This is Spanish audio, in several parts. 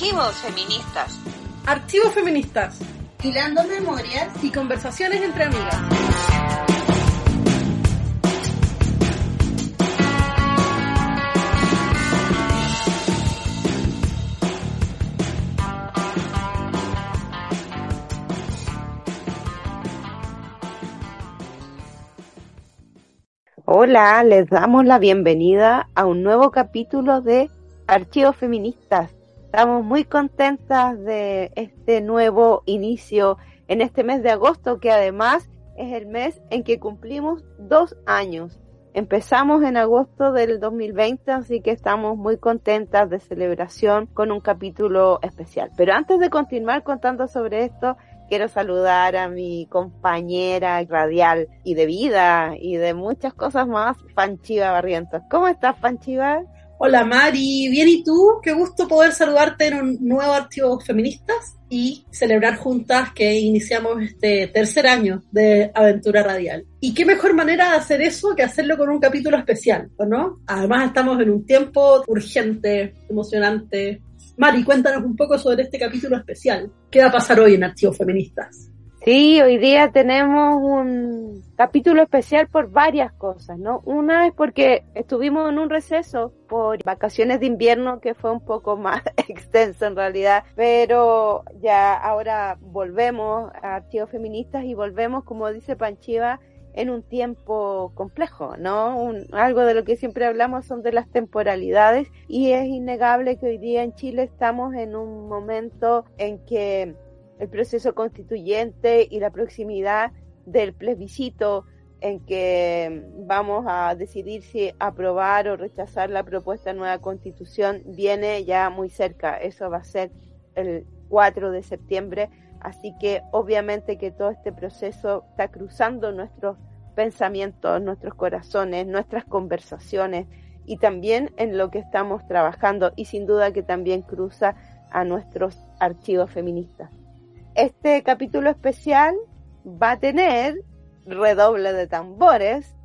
Archivos feministas. Archivos feministas. Hilando memorias y conversaciones entre amigas. Hola, les damos la bienvenida a un nuevo capítulo de Archivos Feministas. Estamos muy contentas de este nuevo inicio en este mes de agosto, que además es el mes en que cumplimos dos años. Empezamos en agosto del 2020, así que estamos muy contentas de celebración con un capítulo especial. Pero antes de continuar contando sobre esto, quiero saludar a mi compañera radial y de vida y de muchas cosas más, Panchiva Barrientos. ¿Cómo estás, Panchiva? Hola Mari, bien y tú, qué gusto poder saludarte en un nuevo Archivos Feministas y celebrar juntas que iniciamos este tercer año de Aventura Radial. Y qué mejor manera de hacer eso que hacerlo con un capítulo especial, ¿no? Además estamos en un tiempo urgente, emocionante. Mari, cuéntanos un poco sobre este capítulo especial. ¿Qué va a pasar hoy en Archivos Feministas? Sí, hoy día tenemos un capítulo especial por varias cosas, ¿no? Una es porque estuvimos en un receso por vacaciones de invierno que fue un poco más extenso en realidad, pero ya ahora volvemos a Archivos Feministas y volvemos, como dice Panchiva, en un tiempo complejo, ¿no? algo de lo que siempre hablamos son de las temporalidades y es innegable que hoy día en Chile estamos en un momento en que el proceso constituyente y la proximidad del plebiscito en que vamos a decidir si aprobar o rechazar la propuesta de nueva constitución viene ya muy cerca. Eso va a ser el 4 de septiembre. Así que obviamente que todo este proceso está cruzando nuestros pensamientos, nuestros corazones, nuestras conversaciones y también en lo que estamos trabajando y sin duda que también cruza a nuestros archivos feministas este capítulo especial va a tener redoble de tambores,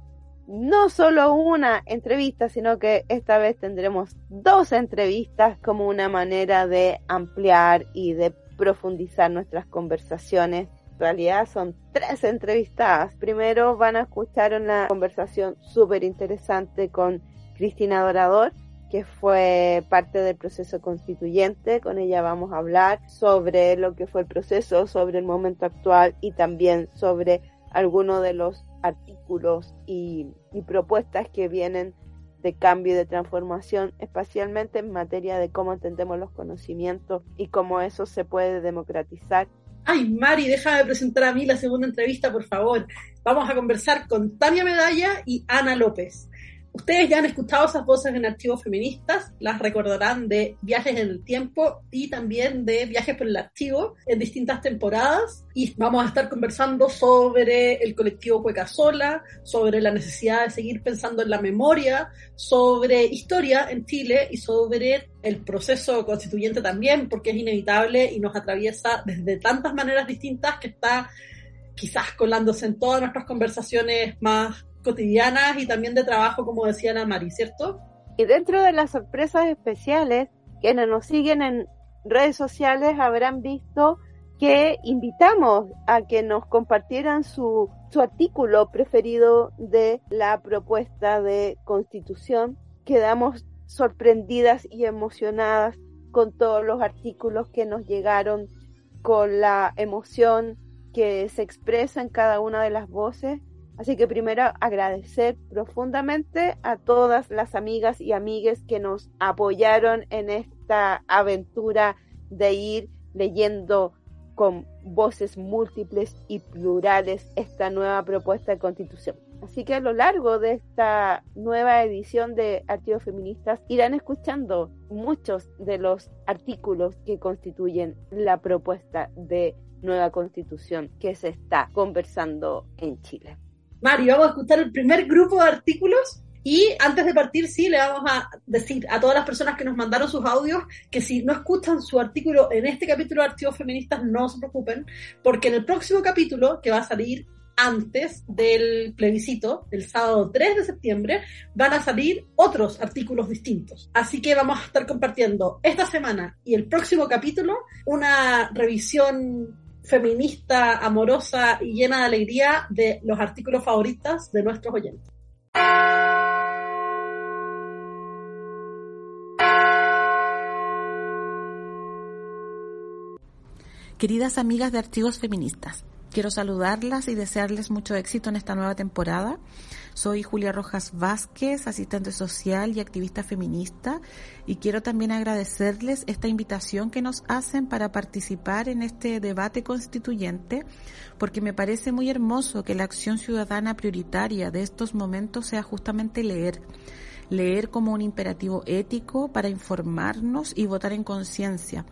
no solo una entrevista, sino que esta vez tendremos dos entrevistas como una manera de ampliar y de profundizar nuestras conversaciones. En realidad son tres entrevistadas. Primero van a escuchar una conversación súper interesante con Cristina Dorador, que fue parte del proceso constituyente. Con ella vamos a hablar sobre lo que fue el proceso, sobre el momento actual y también sobre algunos de los artículos y, propuestas que vienen de cambio y de transformación, especialmente en materia de cómo entendemos los conocimientos y cómo eso se puede democratizar. Ay, Mari, déjame presentar a mí la segunda entrevista, por favor. Vamos a conversar con Tania Medalla y Ana López. Ustedes ya han escuchado esas voces en archivos feministas, las recordarán de Viajes en el Tiempo y también de Viajes por el Archivo en distintas temporadas. Y vamos a estar conversando sobre el colectivo Cueca Sola, sobre la necesidad de seguir pensando en la memoria, sobre historia en Chile y sobre el proceso constituyente también, porque es inevitable y nos atraviesa desde tantas maneras distintas que está quizás colándose en todas nuestras conversaciones más cotidianas y también de trabajo, como decía la Mari, ¿cierto? Y dentro de las sorpresas especiales, quienes nos siguen en redes sociales habrán visto que invitamos a que nos compartieran su, su artículo preferido de la propuesta de constitución. Quedamos sorprendidas y emocionadas con todos los artículos que nos llegaron, con la emoción que se expresa en cada una de las voces Así que primero agradecer profundamente a todas las amigas y amigues que nos apoyaron en esta aventura de ir leyendo con voces múltiples y plurales esta nueva propuesta de constitución. Así que a lo largo de esta nueva edición de Archivos Feministas irán escuchando muchos de los artículos que constituyen la propuesta de nueva constitución que se está conversando en Chile. Mari, vamos a escuchar el primer grupo de artículos y antes de partir, sí, le vamos a decir a todas las personas que nos mandaron sus audios que si no escuchan su artículo en este capítulo de Archivos Feministas, no se preocupen, porque en el próximo capítulo, que va a salir antes del plebiscito, el sábado 3 de septiembre, van a salir otros artículos distintos. Así que vamos a estar compartiendo esta semana y el próximo capítulo una revisión feminista, amorosa y llena de alegría de los artículos favoritos de nuestros oyentes. Queridas amigas de Archivos Feministas, quiero saludarlas y desearles mucho éxito en esta nueva temporada. Soy Julia Rojas Vázquez, asistente social y activista feminista, y quiero también agradecerles esta invitación que nos hacen para participar en este debate constituyente, porque me parece muy hermoso que la acción ciudadana prioritaria de estos momentos sea justamente leer leer como un imperativo ético para informarnos y votar en conciencia.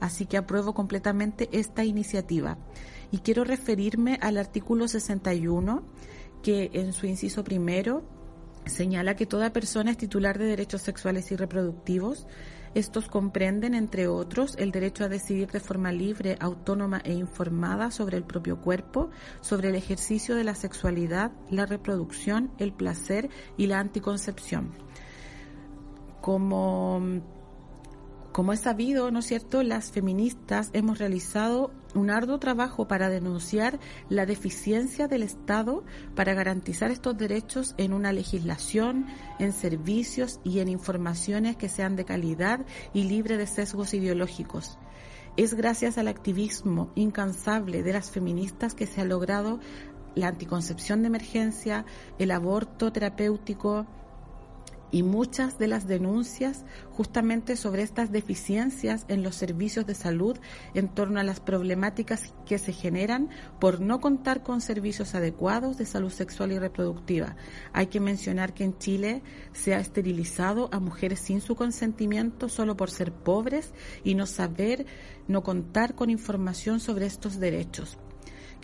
Así que apruebo completamente esta iniciativa. Y quiero referirme al artículo 61, que en su inciso primero señala que toda persona es titular de derechos sexuales y reproductivos. Estos comprenden, entre otros, el derecho a decidir de forma libre, autónoma e informada sobre el propio cuerpo, sobre el ejercicio de la sexualidad, la reproducción, el placer y la anticoncepción. Como como es sabido, ¿no es cierto?, las feministas hemos realizado un arduo trabajo para denunciar la deficiencia del Estado para garantizar estos derechos en una legislación, en servicios y en informaciones que sean de calidad y libre de sesgos ideológicos. Es gracias al activismo incansable de las feministas que se ha logrado la anticoncepción de emergencia, el aborto terapéutico, y muchas de las denuncias justamente sobre estas deficiencias en los servicios de salud en torno a las problemáticas que se generan por no contar con servicios adecuados de salud sexual y reproductiva. Hay que mencionar que en Chile se ha esterilizado a mujeres sin su consentimiento solo por ser pobres y no saber, no contar con información sobre estos derechos.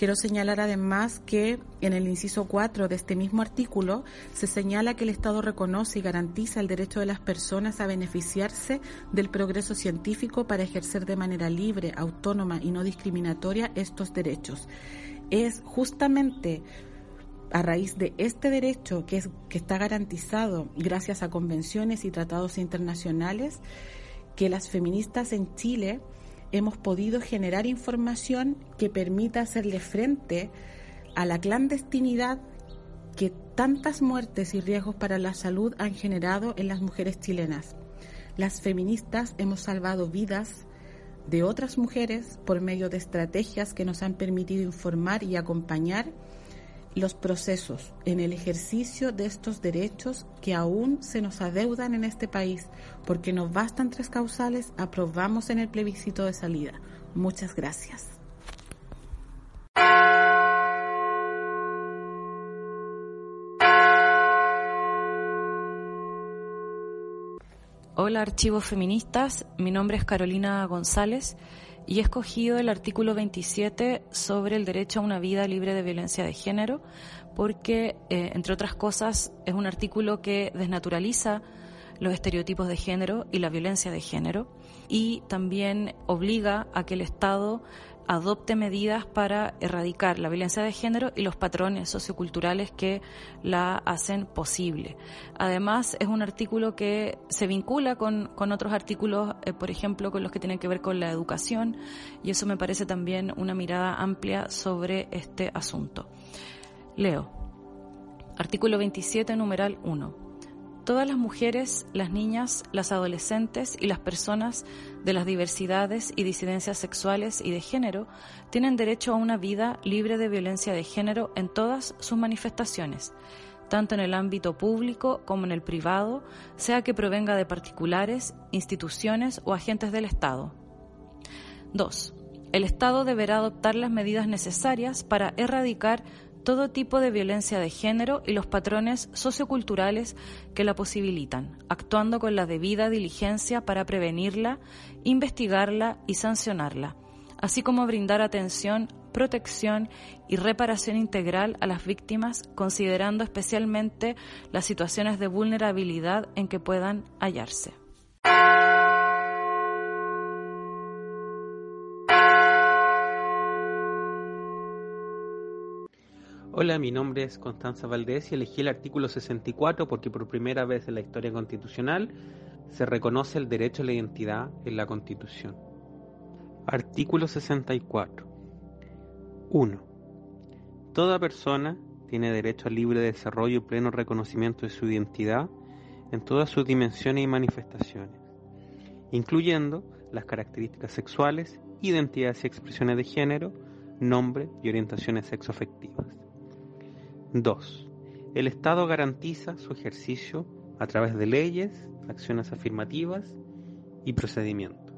Quiero señalar además que en el inciso 4 de este mismo artículo se señala que el Estado reconoce y garantiza el derecho de las personas a beneficiarse del progreso científico para ejercer de manera libre, autónoma y no discriminatoria estos derechos. Es justamente a raíz de este derecho que, es, que está garantizado gracias a convenciones y tratados internacionales que las feministas en Chile hemos podido generar información que permita hacerle frente a la clandestinidad que tantas muertes y riesgos para la salud han generado en las mujeres chilenas. Las feministas hemos salvado vidas de otras mujeres por medio de estrategias que nos han permitido informar y acompañar los procesos en el ejercicio de estos derechos que aún se nos adeudan en este país, porque nos bastan tres causales, aprobamos en el plebiscito de salida. Muchas gracias. Hola archivos feministas, mi nombre es Carolina González y he escogido el artículo 27 sobre el derecho a una vida libre de violencia de género porque, eh, entre otras cosas, es un artículo que desnaturaliza los estereotipos de género y la violencia de género y también obliga a que el Estado adopte medidas para erradicar la violencia de género y los patrones socioculturales que la hacen posible. Además, es un artículo que se vincula con, otros artículos, eh, por ejemplo, con los que tienen que ver con la educación, y eso me parece también una mirada amplia sobre este asunto. Leo. Artículo 27, numeral 1 todas las mujeres, las niñas, las adolescentes y las personas de las diversidades y disidencias sexuales y de género tienen derecho a una vida libre de violencia de género en todas sus manifestaciones, tanto en el ámbito público como en el privado, sea que provenga de particulares, instituciones o agentes del Estado. 2. El Estado deberá adoptar las medidas necesarias para erradicar todo tipo de violencia de género y los patrones socioculturales que la posibilitan, actuando con la debida diligencia para prevenirla, investigarla y sancionarla, así como brindar atención, protección y reparación integral a las víctimas, considerando especialmente las situaciones de vulnerabilidad en que puedan hallarse. Hola, mi nombre es Constanza Valdés y elegí el artículo 64 porque por primera vez en la historia constitucional se reconoce el derecho a la identidad en la Constitución. Artículo 64. 1. Toda persona tiene derecho al libre desarrollo y pleno reconocimiento de su identidad en todas sus dimensiones y manifestaciones, incluyendo las características sexuales, identidades y expresiones de género, nombre y orientaciones sexoafectivas. 2. El Estado garantiza su ejercicio a través de leyes, acciones afirmativas y procedimientos.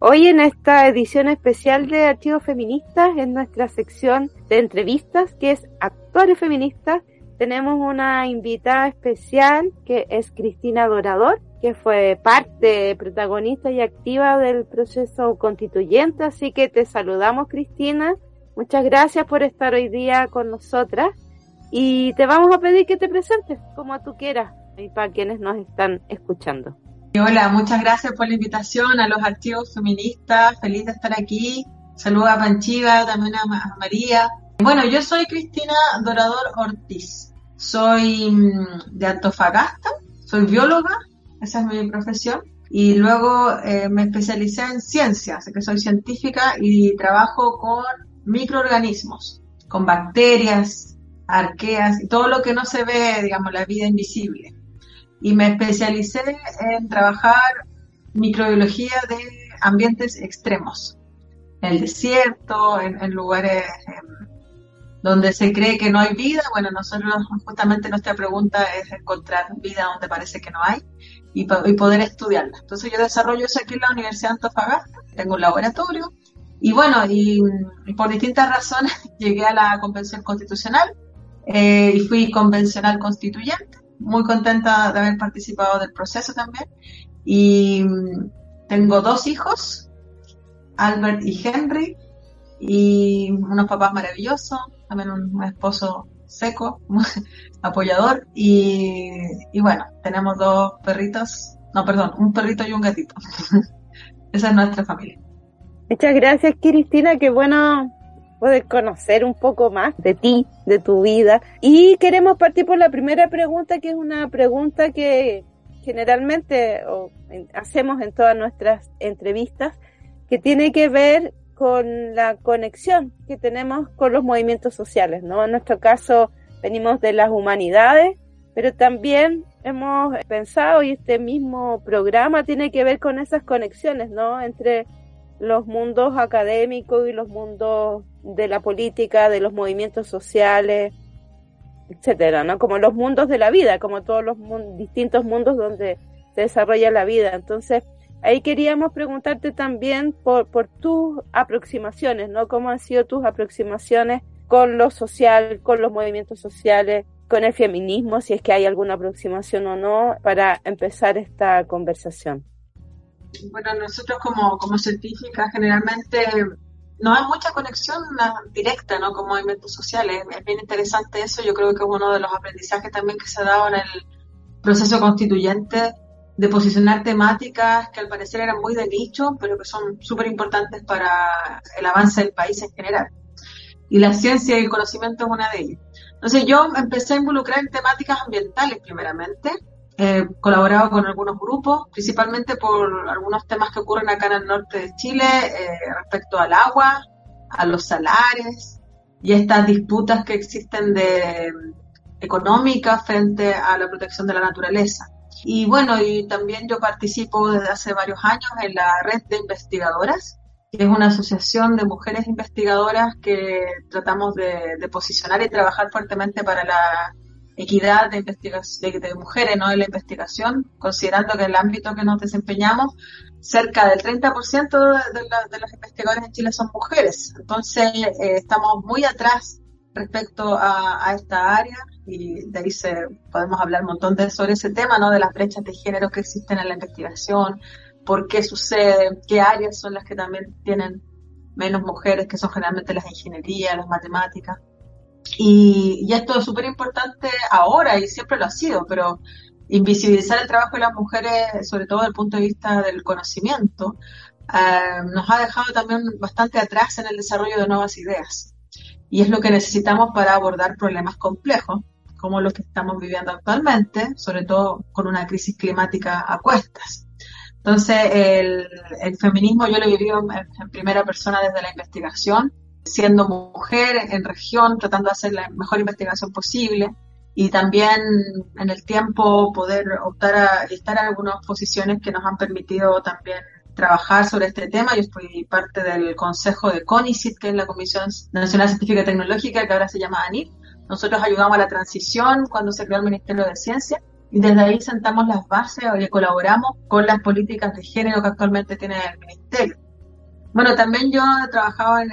Hoy en esta edición especial de Archivos Feministas, en nuestra sección de entrevistas, que es Actores Feministas, tenemos una invitada especial que es Cristina Dorador, que fue parte, protagonista y activa del proceso constituyente. Así que te saludamos, Cristina. Muchas gracias por estar hoy día con nosotras y te vamos a pedir que te presentes como tú quieras y para quienes nos están escuchando. Hola, muchas gracias por la invitación a los archivos feministas. Feliz de estar aquí. Saludos a Panchiva, también a, María. Bueno, yo soy Cristina Dorador Ortiz. Soy mm, de Antofagasta, soy bióloga, esa es mi profesión. Y luego eh, me especialicé en ciencias, así que soy científica y trabajo con microorganismos, con bacterias, arqueas todo lo que no se ve, digamos, la vida invisible. Y me especialicé en trabajar microbiología de ambientes extremos, en el desierto, en, lugares donde se cree que no hay vida. Bueno, nosotros justamente nuestra pregunta es encontrar vida donde parece que no hay y, poder estudiarla. Entonces yo desarrollo eso aquí en la Universidad de Antofagasta, tengo un laboratorio y bueno, y, por distintas razones llegué a la Convención Constitucional eh, y fui convencional constituyente, muy contenta de haber participado del proceso también y mm, tengo dos hijos, Albert y Henry, y unos papás maravillosos, también un esposo seco, apoyador y, y bueno, tenemos dos perritos, no, perdón, un perrito y un gatito. Esa es nuestra familia. Muchas gracias, Cristina. Qué bueno poder conocer un poco más de ti, de tu vida. Y queremos partir por la primera pregunta, que es una pregunta que generalmente hacemos en todas nuestras entrevistas, que tiene que ver con la conexión que tenemos con los movimientos sociales, ¿no? En nuestro caso venimos de las humanidades, pero también hemos pensado y este mismo programa tiene que ver con esas conexiones, ¿no? Entre los mundos académicos y los mundos de la política, de los movimientos sociales, etcétera, ¿no? Como los mundos de la vida, como todos los distintos mundos donde se desarrolla la vida. Entonces, Ahí queríamos preguntarte también por, tus aproximaciones, ¿no? ¿Cómo han sido tus aproximaciones con lo social, con los movimientos sociales, con el feminismo, si es que hay alguna aproximación o no, para empezar esta conversación? Bueno, nosotros como, como científicas generalmente no hay mucha conexión directa ¿no? con movimientos sociales. Es bien interesante eso. Yo creo que es uno de los aprendizajes también que se ha dado en el proceso constituyente de posicionar temáticas que al parecer eran muy de nicho, pero que son súper importantes para el avance del país en general. Y la ciencia y el conocimiento es una de ellas. Entonces yo empecé a involucrar en temáticas ambientales primeramente, he colaborado con algunos grupos, principalmente por algunos temas que ocurren acá en el norte de Chile eh, respecto al agua, a los salares y estas disputas que existen de económicas frente a la protección de la naturaleza. Y bueno, y también yo participo desde hace varios años en la red de investigadoras, que es una asociación de mujeres investigadoras que tratamos de, posicionar y trabajar fuertemente para la equidad de, de, de, mujeres ¿no? en la investigación, considerando que el ámbito que nos desempeñamos, cerca del 30% de, de, los investigadores en Chile son mujeres. Entonces, eh, estamos muy atrás respecto a, esta área y de ahí se, podemos hablar un montón de sobre ese tema, ¿no? De las brechas de género que existen en la investigación, por qué sucede, qué áreas son las que también tienen menos mujeres, que son generalmente las ingenierías, las matemáticas. Y, y esto es súper importante ahora y siempre lo ha sido, pero invisibilizar el trabajo de las mujeres, sobre todo desde el punto de vista del conocimiento, eh, nos ha dejado también bastante atrás en el desarrollo de nuevas ideas. Y es lo que necesitamos para abordar problemas complejos, como los que estamos viviendo actualmente, sobre todo con una crisis climática a cuestas. Entonces, el, feminismo yo lo he vivido en, primera persona desde la investigación, siendo mujer en región, tratando de hacer la mejor investigación posible y también en el tiempo poder optar a estar en algunas posiciones que nos han permitido también trabajar sobre este tema. Yo fui parte del consejo de CONICIT, que es la Comisión Nacional Científica y Tecnológica, que ahora se llama ANIT. Nosotros ayudamos a la transición cuando se creó el Ministerio de Ciencia y desde ahí sentamos las bases y colaboramos con las políticas de género que actualmente tiene el Ministerio. Bueno, también yo he trabajado en,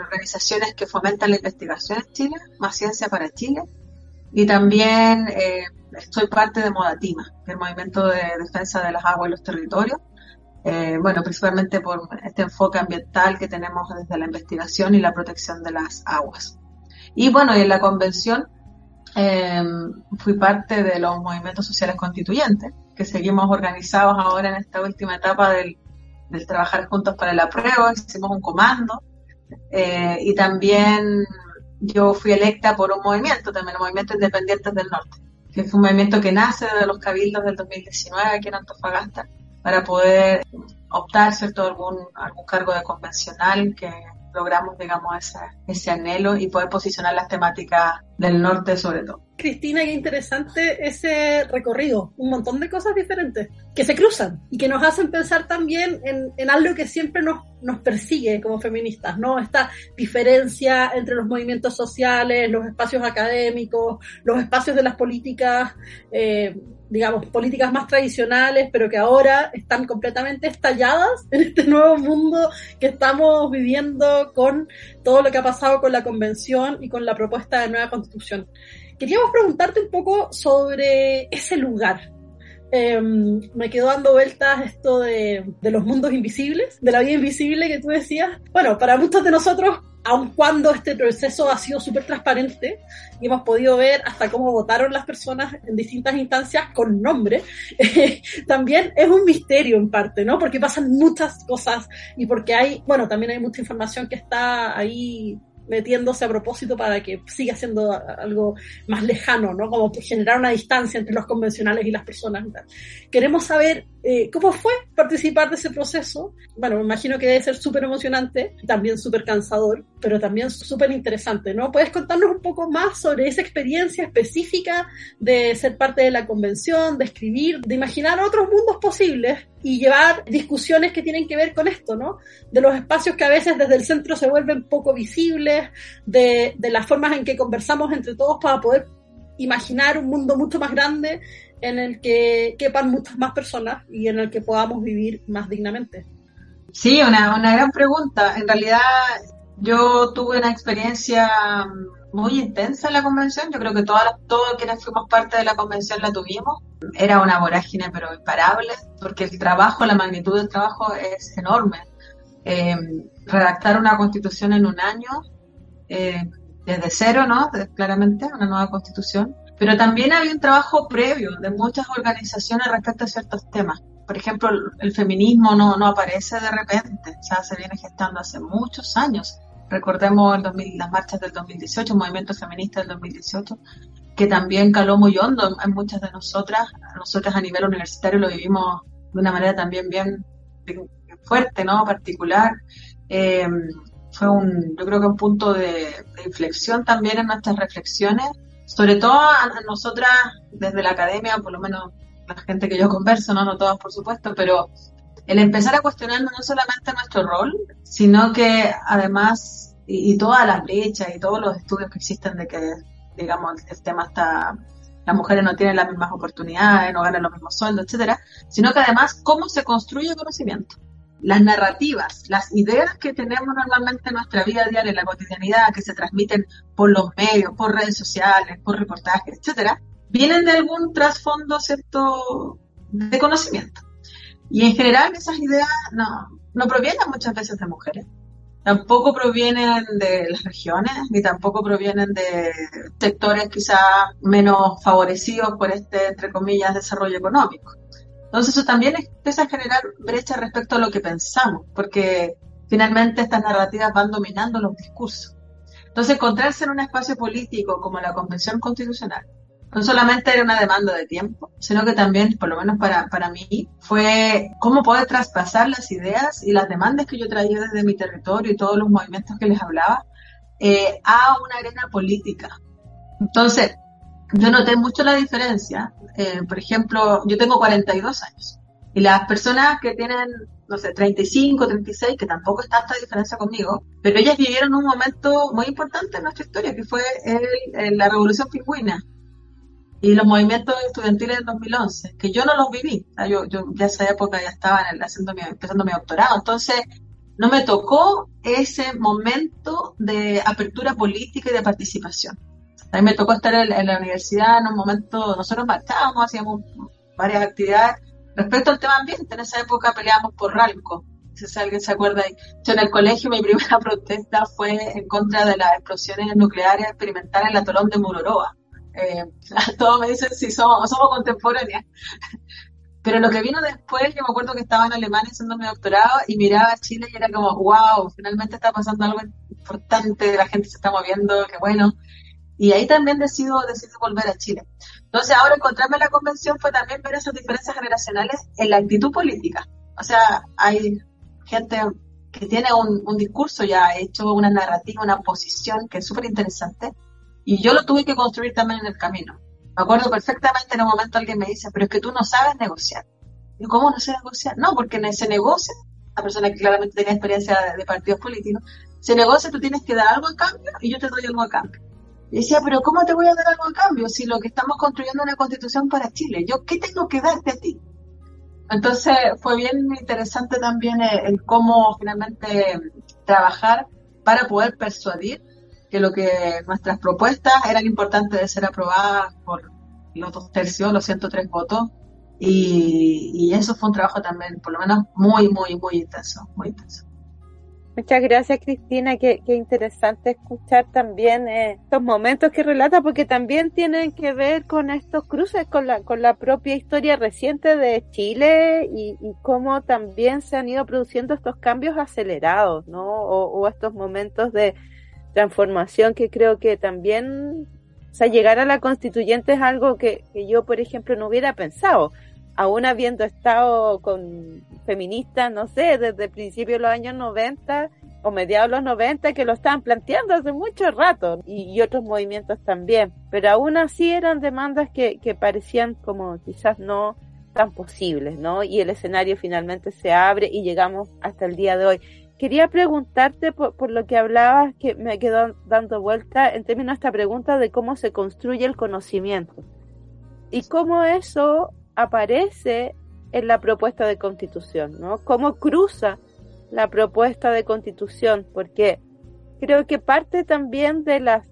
organizaciones que fomentan la investigación en Chile, Más Ciencia para Chile, y también eh, soy parte de Modatima, el movimiento de defensa de las aguas y los territorios, eh, bueno, principalmente por este enfoque ambiental que tenemos desde la investigación y la protección de las aguas. Y bueno, en la convención eh, fui parte de los movimientos sociales constituyentes, que seguimos organizados ahora en esta última etapa del, trabajar juntos para la prueba, hicimos un comando, eh, y también yo fui electa por un movimiento, también el Movimiento Independientes del Norte, que es un movimiento que nace de los cabildos del 2019 aquí en Antofagasta, para poder optar, ¿cierto?, algún, algún cargo de convencional que logramos, digamos, ese, ese anhelo y poder posicionar las temáticas del norte sobre todo. Cristina, qué interesante ese recorrido, un montón de cosas diferentes que se cruzan y que nos hacen pensar también en, algo que siempre nos, nos persigue como feministas, ¿no? Esta diferencia entre los movimientos sociales, los espacios académicos, los espacios de las políticas. Eh, digamos, políticas más tradicionales, pero que ahora están completamente estalladas en este nuevo mundo que estamos viviendo con todo lo que ha pasado con la convención y con la propuesta de nueva constitución. Queríamos preguntarte un poco sobre ese lugar. Em, me quedó dando vueltas esto de, de los mundos invisibles, de la vida invisible que tú decías. Bueno, para muchos de nosotros aun cuando este proceso ha sido súper transparente y hemos podido ver hasta cómo votaron las personas en distintas instancias con nombre, también es un misterio en parte, ¿no? Porque pasan muchas cosas y porque hay, bueno, también hay mucha información que está ahí metiéndose a propósito para que siga siendo algo más lejano, ¿no? Como generar una distancia entre los convencionales y las personas. Queremos saber eh, cómo fue participar de ese proceso. Bueno, me imagino que debe ser súper emocionante, también súper cansador, pero también súper interesante, ¿no? ¿Puedes contarnos un poco más sobre esa experiencia específica de ser parte de la convención, de escribir, de imaginar otros mundos posibles y llevar discusiones que tienen que ver con esto, ¿no? De los espacios que a veces desde el centro se vuelven poco visibles, de, de las formas en que conversamos entre todos para poder imaginar un mundo mucho más grande en el que quepan muchas más personas y en el que podamos vivir más dignamente. Sí, una, una gran pregunta. En realidad yo tuve una experiencia muy intensa en la convención. Yo creo que todas, todos quienes fuimos parte de la convención la tuvimos. Era una vorágine, pero imparable, porque el trabajo, la magnitud del trabajo es enorme. Eh, redactar una constitución en un año, eh, desde cero, ¿no? Claramente, una nueva constitución. Pero también había un trabajo previo de muchas organizaciones respecto a ciertos temas. Por ejemplo, el, feminismo no, no aparece de repente, ya se viene gestando hace muchos años. Recordemos el 2000, las marchas del 2018, el movimiento feminista del 2018, que también caló muy hondo en, muchas de nosotras. Nosotras a nivel universitario lo vivimos de una manera también bien, fuerte, ¿no? Particular. Eh, fue un, yo creo que un punto de, inflexión también en nuestras reflexiones, sobre todo a, nosotras desde la academia, por lo menos la gente que yo converso, no, no todas por supuesto, pero el empezar a cuestionarnos no solamente nuestro rol, sino que además, y, todas las brechas y todos los estudios que existen de que, digamos, el tema está, las mujeres no tienen las mismas oportunidades, no ganan los mismos sueldos, etcétera, sino que además cómo se construye conocimiento. Las narrativas, las ideas que tenemos normalmente en nuestra vida diaria, en la cotidianidad, que se transmiten por los medios, por redes sociales, por reportajes, etcétera, vienen de algún trasfondo, ¿cierto?, de conocimiento. Y en general esas ideas no, no provienen muchas veces de mujeres. tampoco provienen de las regiones, ni tampoco provienen de sectores quizá menos favorecidos por este, entre comillas, desarrollo económico. Entonces eso también empieza a generar brecha respecto a lo que pensamos, porque finalmente estas narrativas van dominando los discursos. Entonces encontrarse en un espacio político como la Convención Constitucional, no solamente era una demanda de tiempo, sino que también, por lo menos para, para mí, fue cómo poder traspasar las ideas y las demandas que yo traía desde mi territorio y todos los movimientos que les hablaba eh, a una arena política. Entonces, yo noté mucho la diferencia. Eh, por ejemplo, yo tengo 42 años y las personas que tienen, no sé, 35, 36, que tampoco está esta diferencia conmigo, pero ellas vivieron un momento muy importante en nuestra historia, que fue el, la Revolución Pingüina y los movimientos estudiantiles del 2011, que yo no los viví. yo, yo ya esa época ya estaba haciendo empezando mi doctorado, entonces no me tocó ese momento de apertura política y de participación. A mí me tocó estar en, la universidad en un momento, nosotros marchábamos, hacíamos varias actividades respecto al tema ambiente. En esa época peleábamos por Ralco. Si alguien se acuerda, yo en el colegio mi primera protesta fue en contra de las explosiones nucleares experimentales en la Tolón de Muroroa eh, todos me dicen si somos, somos contemporáneas. Pero lo que vino después, yo me acuerdo que estaba en Alemania haciendo mi doctorado y miraba a Chile y era como, wow, finalmente está pasando algo importante, la gente se está moviendo, qué bueno. Y ahí también decido, decido volver a Chile. Entonces ahora encontrarme en la convención fue también ver esas diferencias generacionales en la actitud política. O sea, hay gente que tiene un, un discurso ya hecho, una narrativa, una posición que es súper interesante y yo lo tuve que construir también en el camino. Me acuerdo perfectamente en un momento alguien me dice, pero es que tú no sabes negociar. Y ¿cómo no sé negociar? No, porque se negocia, la persona que claramente tenía experiencia de, partidos políticos, se negocia, tú tienes que dar algo a cambio y yo te doy algo a cambio. Y decía, pero ¿cómo te voy a dar algo a cambio si lo que estamos construyendo es una constitución para Chile? ¿Yo qué tengo que darte a ti? Entonces fue bien interesante también el cómo finalmente trabajar para poder persuadir que lo que nuestras propuestas eran importantes de ser aprobadas por los dos tercios, los 103 votos, y, y eso fue un trabajo también, por lo menos, muy, muy, muy intenso, muy intenso. Muchas gracias, Cristina. Qué, interesante escuchar también eh, estos momentos que relata, porque también tienen que ver con estos cruces, con la, con la propia historia reciente de Chile y, cómo también se han ido produciendo estos cambios acelerados, ¿no? O estos momentos de, transformación que creo que también, o sea, llegar a la constituyente es algo que, yo, por ejemplo, no hubiera pensado, aún habiendo estado con feministas, no sé, desde el principio de los años 90 o mediados de los 90 que lo estaban planteando hace mucho rato y, otros movimientos también, pero aún así eran demandas que, que parecían como quizás no tan posibles, ¿no? Y el escenario finalmente se abre y llegamos hasta el día de hoy. Quería preguntarte por, lo que hablabas, que me quedó dando vuelta en términos de esta pregunta de cómo se construye el conocimiento y cómo eso aparece en la propuesta de constitución, ¿no? Cómo cruza la propuesta de constitución, porque creo que parte también de las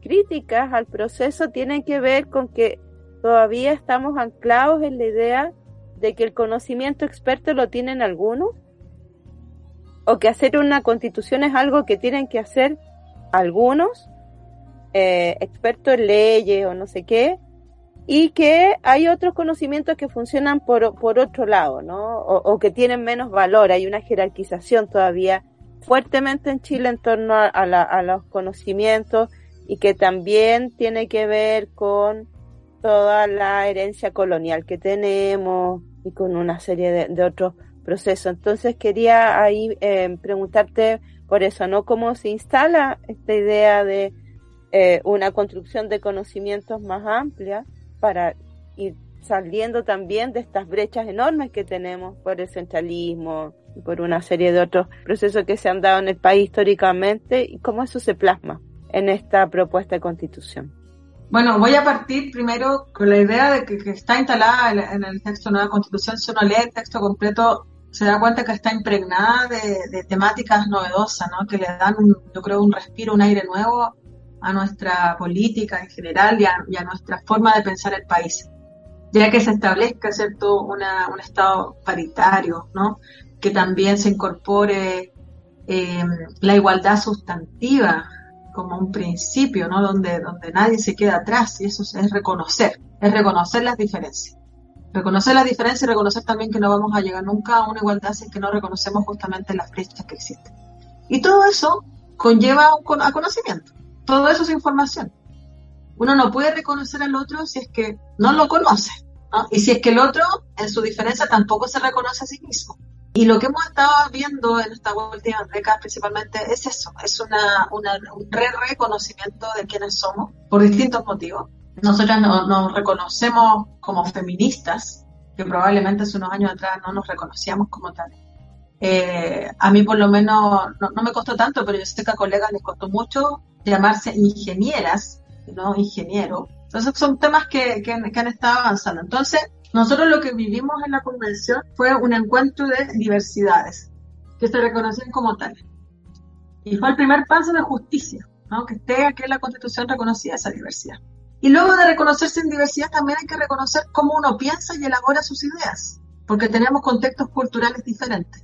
críticas al proceso tienen que ver con que todavía estamos anclados en la idea de que el conocimiento experto lo tienen algunos o que hacer una constitución es algo que tienen que hacer algunos eh, expertos en leyes o no sé qué, y que hay otros conocimientos que funcionan por, por otro lado, ¿no? O, que tienen menos valor. Hay una jerarquización todavía fuertemente en Chile en torno a, a, los conocimientos y que también tiene que ver con toda la herencia colonial que tenemos y con una serie de, otros proceso. Entonces quería ahí eh, preguntarte por eso, ¿no? ¿Cómo se instala esta idea de eh, una construcción de conocimientos más amplia para ir saliendo también de estas brechas enormes que tenemos por el centralismo y por una serie de otros procesos que se han dado en el país históricamente y cómo eso se plasma en esta propuesta de constitución? Bueno, voy a partir primero con la idea de que, está instalada en, el texto de nueva constitución. Si uno lee el texto completo, se da cuenta que está impregnada de, temáticas novedosas, ¿no? que le dan, yo creo, un respiro, un aire nuevo a nuestra política en general y a, nuestra forma de pensar el país, ya que se establezca, ¿cierto?, una, un Estado paritario, ¿no? que también se incorpore eh, la igualdad sustantiva como un principio, ¿no? Donde, donde nadie se queda atrás y eso es reconocer, es reconocer las diferencias. Reconocer las diferencias y reconocer también que no vamos a llegar nunca a una igualdad si es que no reconocemos justamente las brechas que existen. Y todo eso conlleva un, a conocimiento. Todo eso es información. Uno no puede reconocer al otro si es que no lo conoce. Y si es que el otro, en su diferencia, tampoco se reconoce a sí mismo. Y lo que hemos estado viendo en estas últimas décadas principalmente es eso, es una un re reconocimiento de quiénes somos por distintos motivos. Nosotras nos reconocemos como feministas, que probablemente hace unos años atrás no nos reconocíamos como tales. Eh, a mí por lo menos no, me costó tanto, pero yo sé que a colegas les costó mucho llamarse ingenieras, no ingeniero. Entonces son temas que, que han estado avanzando. Entonces, nosotros lo que vivimos en la convención fue un encuentro de diversidades que se reconocían como tales. Y fue el primer paso de justicia, ¿no? que esté aquí en la constitución reconocida esa diversidad. Y luego de reconocerse en diversidad también hay que reconocer cómo uno piensa y elabora sus ideas, porque tenemos contextos culturales diferentes.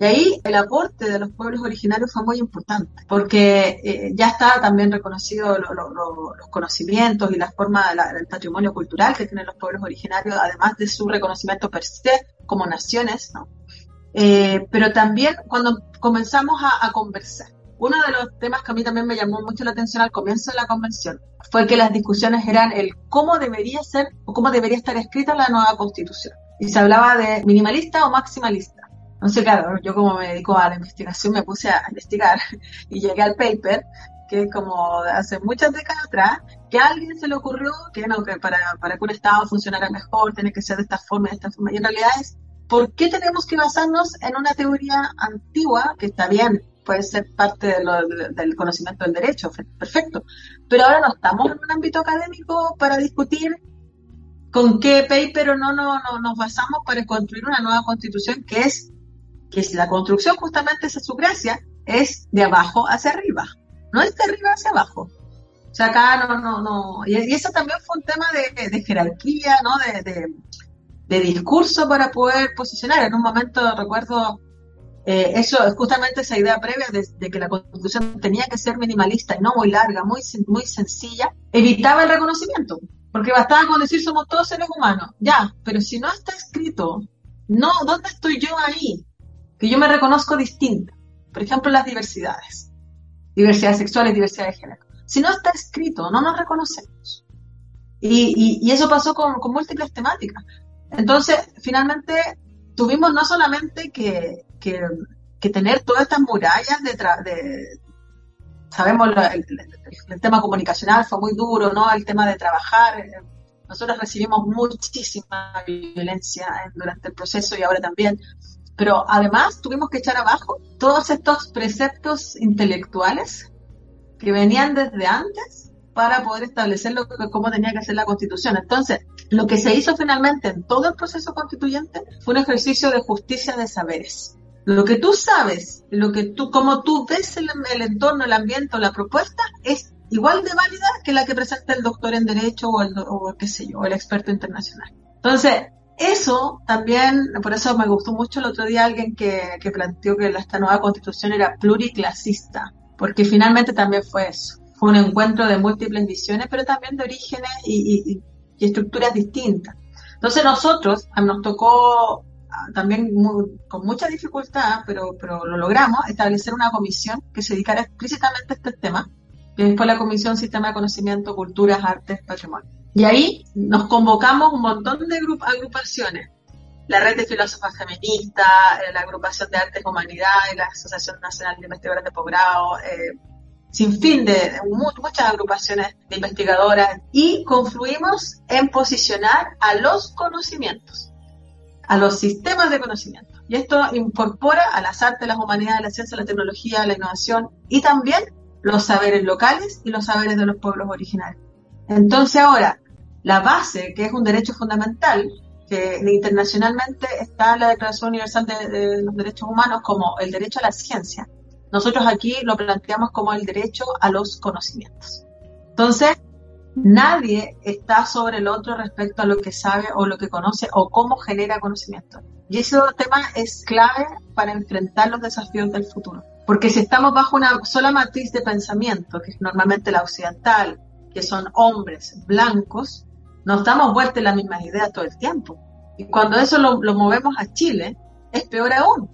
Y ahí el aporte de los pueblos originarios fue muy importante, porque eh, ya está también reconocido los conocimientos y la forma del patrimonio cultural que tienen los pueblos originarios, además de su reconocimiento per se como naciones, ¿no? Eh, pero también cuando comenzamos a, a conversar, uno de los temas que a mí también me llamó mucho la atención al comienzo de la convención fue que las discusiones eran el cómo debería ser o cómo debería estar escrita la nueva constitución. Y se hablaba de minimalista o maximalista. Entonces, claro, yo como me dedico a la investigación me puse a investigar y llegué al paper, que como hace muchas décadas atrás, que a alguien se le ocurrió que, no, que para, para que un Estado funcionara mejor tiene que ser de esta forma, de esta forma. Y en realidad es, ¿por qué tenemos que basarnos en una teoría antigua, que está bien, puede ser parte del conocimiento del derecho, perfecto, pero ahora no estamos en un ámbito académico para discutir con qué paper o no, no, no nos basamos para construir una nueva constitución que es que es la construcción justamente esa es su gracia, es de abajo hacia arriba, no es de arriba hacia abajo. O sea, acá no, no, no. Y, eso también fue un tema de, jerarquía, ¿no? De, de, discurso para poder posicionar. En un momento recuerdo eh, eso, justamente esa idea previa de, que la constitución tenía que ser minimalista y no muy larga, muy, muy sencilla, evitaba el reconocimiento. Porque bastaba con decir somos todos seres humanos. Ya, pero si no está escrito, no, ¿dónde estoy yo ahí? Que yo me reconozco distinta. Por ejemplo, las diversidades. Diversidades sexuales, diversidad de género. Si no está escrito, no nos reconocemos. Y, eso pasó con, múltiples temáticas. Entonces, finalmente, tuvimos no solamente que, tener todas estas murallas detrás de... Sabemos, el, el, tema comunicacional fue muy duro, ¿no? El tema de trabajar. Nosotros recibimos muchísima violencia durante el proceso y ahora también. Pero además tuvimos que echar abajo todos estos preceptos intelectuales que venían desde antes para poder establecer lo cómo tenía que ser la constitución. Entonces, lo que se hizo finalmente en todo el proceso constituyente fue un ejercicio de justicia de saberes. Lo que tú sabes, lo que tú, como tú ves el, entorno, el ambiente la propuesta es igual de válida que la que presenta el doctor en derecho o el, o qué sé yo, el experto internacional. Entonces, eso también, por eso me gustó mucho el otro día alguien que, planteó que esta nueva constitución era pluriclasista, porque finalmente también fue eso. Fue un encuentro de múltiples visiones, pero también de orígenes y, estructuras distintas. Entonces nosotros nos tocó también con mucha dificultad, pero, pero lo logramos, establecer una comisión que se dedicara explícitamente a este tema, que después la Comisión Sistema de Conocimiento, Culturas, Artes, Patrimonio. Y ahí nos convocamos un montón de agrupaciones. La Red de Filósofas Feministas, eh, la Agrupación de Artes y Humanidades, la Asociación Nacional de Investigadores de Posgrado, eh, sin fin de, muchas agrupaciones de investigadoras y confluimos en posicionar a los conocimientos, a los sistemas de conocimiento. Y esto incorpora a las artes, las humanidades, la ciencia, la tecnología, la innovación y también los saberes locales y los saberes de los pueblos originarios. Entonces ahora, la base, que es un derecho fundamental, que internacionalmente está en la Declaración Universal de, los Derechos Humanos como el derecho a la ciencia. Nosotros aquí lo planteamos como el derecho a los conocimientos. Entonces, nadie está sobre el otro respecto a lo que sabe o lo que conoce o cómo genera conocimiento. Y ese tema es clave para enfrentar los desafíos del futuro. Porque si estamos bajo una sola matriz de pensamiento, que es normalmente la occidental, que son hombres blancos, nos damos vuelta las mismas ideas todo el tiempo. Y cuando eso lo, movemos a Chile, es peor aún.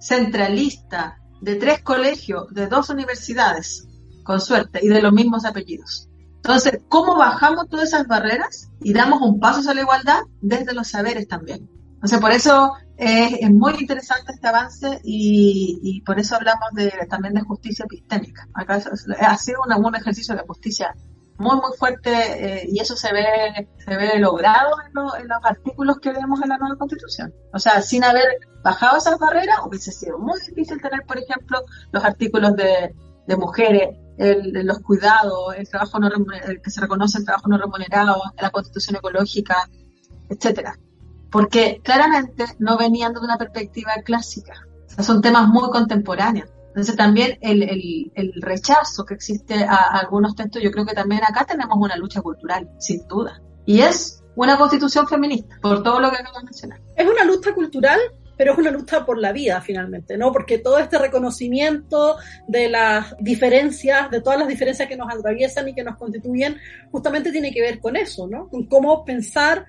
Centralista, de tres colegios, de dos universidades, con suerte, y de los mismos apellidos. Entonces, ¿cómo bajamos todas esas barreras y damos un paso hacia la igualdad? Desde los saberes también. Entonces, por eso es, muy interesante este avance y, por eso hablamos también de justicia epistémica. Acá ha sido un ejercicio de justicia muy, muy fuerte eh, y eso se ve, se ve logrado en, los artículos que vemos en la nueva constitución. O sea, sin haber bajado esas barreras, hubiese sido muy difícil tener, por ejemplo, los artículos de, mujeres, el, los cuidados, el trabajo no el que se reconoce el trabajo no remunerado, la constitución ecológica, etcétera. Porque claramente no venían de una perspectiva clásica. son temas muy contemporáneos. Entonces también el, el, el, rechazo que existe a, algunos textos, yo creo que también acá tenemos una lucha cultural, sin duda. Y es una constitución feminista, por todo lo que acabo de mencionar. Es una lucha cultural, pero es una lucha por la vida finalmente, ¿no? Porque todo este reconocimiento de las diferencias, de todas las diferencias que nos atraviesan y que nos constituyen, justamente tiene que ver con eso, ¿no? Con cómo pensar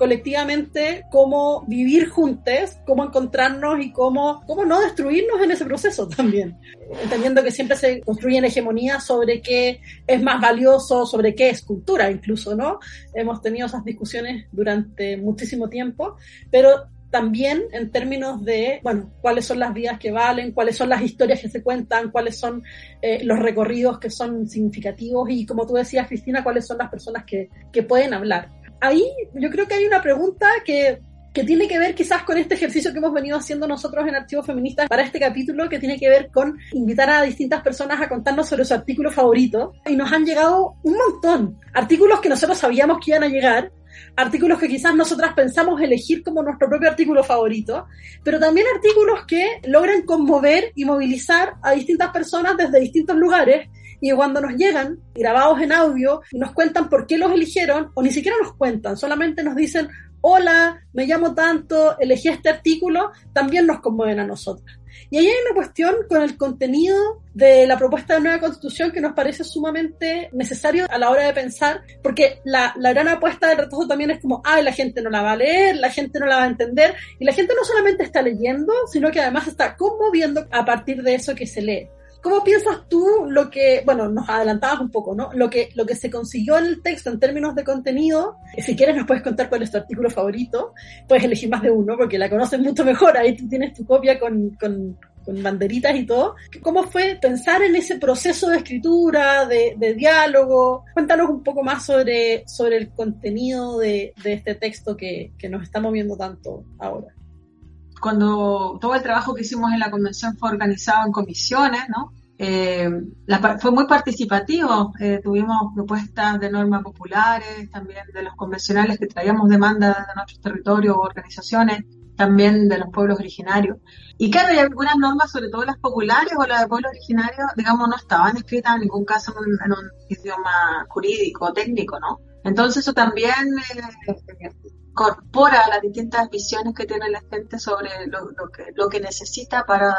colectivamente cómo vivir juntos, cómo encontrarnos y cómo, cómo no destruirnos en ese proceso también. Entendiendo que siempre se construyen hegemonías sobre qué es más valioso, sobre qué es cultura incluso, ¿no? Hemos tenido esas discusiones durante muchísimo tiempo, pero también en términos de, bueno, cuáles son las vidas que valen, cuáles son las historias que se cuentan, cuáles son eh, los recorridos que son significativos y, como tú decías, Cristina, cuáles son las personas que, que pueden hablar ahí yo creo que hay una pregunta que, que tiene que ver quizás con este ejercicio que hemos venido haciendo nosotros en Archivos Feministas para este capítulo, que tiene que ver con invitar a distintas personas a contarnos sobre su artículo favorito. Y nos han llegado un montón. Artículos que nosotros sabíamos que iban a llegar, artículos que quizás nosotras pensamos elegir como nuestro propio artículo favorito, pero también artículos que logran conmover y movilizar a distintas personas desde distintos lugares y cuando nos llegan grabados en audio y nos cuentan por qué los eligieron, o ni siquiera nos cuentan, solamente nos dicen, hola, me llamo tanto, elegí este artículo, también nos conmueven a nosotras. Y ahí hay una cuestión con el contenido de la propuesta de nueva constitución que nos parece sumamente necesario a la hora de pensar, porque la, gran apuesta del retraso también es como, ay, la gente no la va a leer, la gente no la va a entender, y la gente no solamente está leyendo, sino que además está conmoviendo a partir de eso que se lee. ¿Cómo piensas tú lo que, bueno, nos adelantabas un poco, ¿no? Lo que, lo que se consiguió en el texto en términos de contenido, si quieres nos puedes contar cuál es tu artículo favorito, puedes elegir más de uno porque la conoces mucho mejor, ahí tú tienes tu copia con, con, banderitas y todo. ¿Cómo fue pensar en ese proceso de escritura, de, de diálogo? Cuéntanos un poco más sobre, sobre el contenido de, de este texto que, que nos está moviendo tanto ahora cuando todo el trabajo que hicimos en la convención fue organizado en comisiones, ¿no? Eh, fue muy participativo, eh, tuvimos propuestas de normas populares, también de los convencionales que traíamos demandas de nuestros territorios, organizaciones, también de los pueblos originarios. Y claro, hay algunas normas, sobre todo las populares o las de pueblos originarios, digamos, no estaban escritas en ningún caso en un, idioma jurídico, técnico, ¿no? Entonces eso también eh, incorpora las distintas visiones que tiene la gente sobre lo, que, necesita para,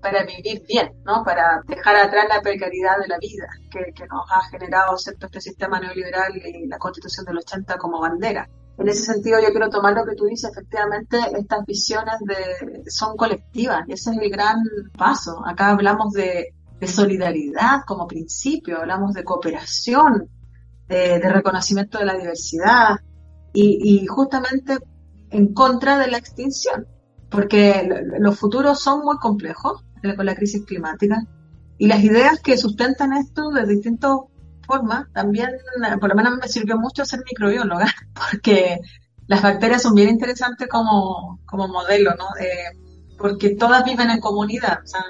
para vivir bien, ¿no? Para dejar atrás la precariedad de la vida que, nos ha generado ¿cierto? este sistema neoliberal y la constitución del 80 como bandera. En ese sentido, yo quiero tomar lo que tú dices, efectivamente, estas visiones de, son colectivas y ese es el gran paso. Acá hablamos de solidaridad como principio, hablamos de cooperación, de, de reconocimiento de la diversidad, y, justamente en contra de la extinción, porque los futuros son muy complejos eh, con la crisis climática y las ideas que sustentan esto de distintas formas también, eh, por lo menos me sirvió mucho ser microbióloga, porque las bacterias son bien interesantes como, como modelo, ¿no? Eh, porque todas viven en comunidad, o sea,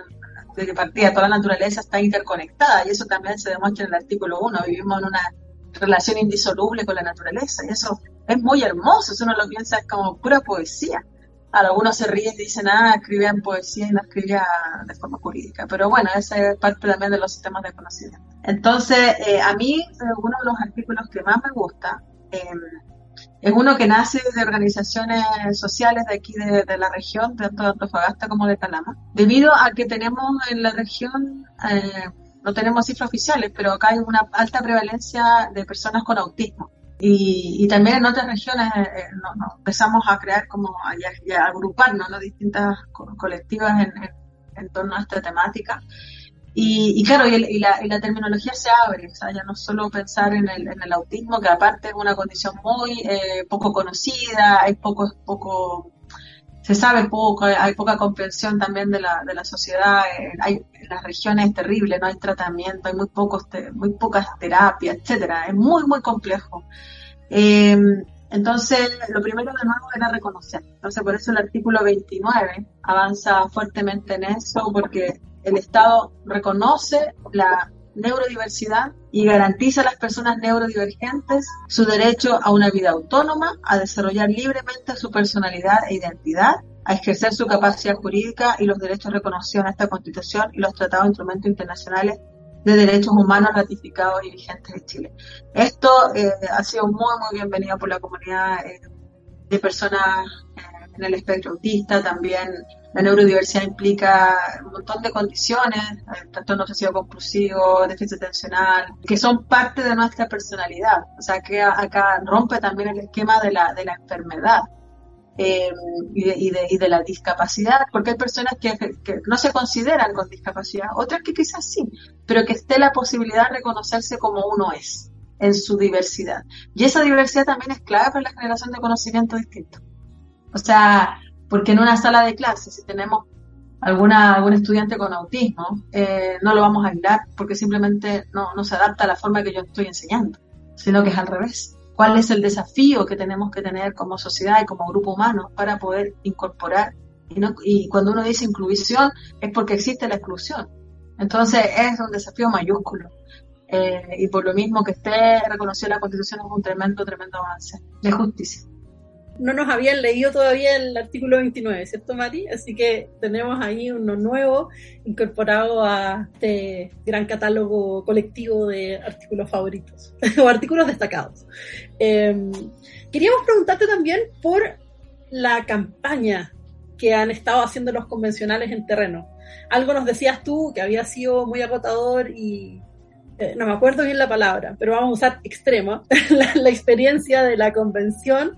desde partida toda la naturaleza está interconectada y eso también se demuestra en el artículo 1, vivimos en una relación indisoluble con la naturaleza y eso es muy hermoso, si uno lo piensa como pura poesía. Algunos se ríen y dicen, ah, escribían poesía y no escribía de forma jurídica. Pero bueno, ese es parte también de los sistemas de conocimiento. Entonces, eh, a mí, eh, uno de los artículos que más me gusta em, es uno que nace de organizaciones sociales de aquí de, la región, tanto de Antofagasta como de Calama, debido a que tenemos en la región, eh, no tenemos cifras oficiales, pero acá hay una alta prevalencia de personas con autismo. Y, también en otras regiones eh, eh, empezamos a crear como y a, agruparnos ¿no? distintas colectivas en, en, torno a esta temática. Y, claro, y, la, y, la, terminología se abre, o sea, ya no solo pensar en el, en el autismo, que aparte es una condición muy eh, poco conocida, hay poco, poco, se sabe poco, hay poca comprensión también de la, de la sociedad, hay, en las regiones es terrible, no hay tratamiento, hay muy pocos, muy pocas terapias, etcétera, es muy, muy complejo. Eh, entonces, lo primero de nuevo era reconocer. Entonces, por eso el artículo 29 avanza fuertemente en eso, porque el Estado reconoce la neurodiversidad y garantiza a las personas neurodivergentes su derecho a una vida autónoma, a desarrollar libremente su personalidad e identidad, a ejercer su capacidad jurídica y los derechos reconocidos en esta Constitución y los tratados e instrumentos internacionales de derechos humanos ratificados y vigentes de Chile. Esto eh, ha sido muy, muy bienvenido por la comunidad eh, de personas eh, en el espectro autista, también la neurodiversidad implica un montón de condiciones, trastorno obsesivo compulsivo, déficit atencional, que son parte de nuestra personalidad. O sea, que acá rompe también el esquema de la, de la enfermedad. Eh, y, de, y, de, la discapacidad, porque hay personas que, que, no se consideran con discapacidad, otras que quizás sí, pero que esté la posibilidad de reconocerse como uno es, en su diversidad. Y esa diversidad también es clave para la generación de conocimiento distinto. O sea, porque en una sala de clases, si tenemos alguna, algún estudiante con autismo, eh, no lo vamos a aislar porque simplemente no, no se adapta a la forma que yo estoy enseñando, sino que es al revés. ¿Cuál es el desafío que tenemos que tener como sociedad y como grupo humano para poder incorporar? Y, no, y cuando uno dice inclusión es porque existe la exclusión. Entonces es un desafío mayúsculo. Eh, y por lo mismo que esté reconocida la Constitución es un tremendo, tremendo avance de justicia no nos habían leído todavía el artículo 29, ¿cierto, Mati? Así que tenemos ahí uno nuevo incorporado a este gran catálogo colectivo de artículos favoritos o artículos destacados. Em, queríamos preguntarte también por la campaña que han estado haciendo los convencionales en terreno. Algo nos decías tú que había sido muy agotador y eh, no me acuerdo bien la palabra, pero vamos a usar extrema, la experiencia de la convención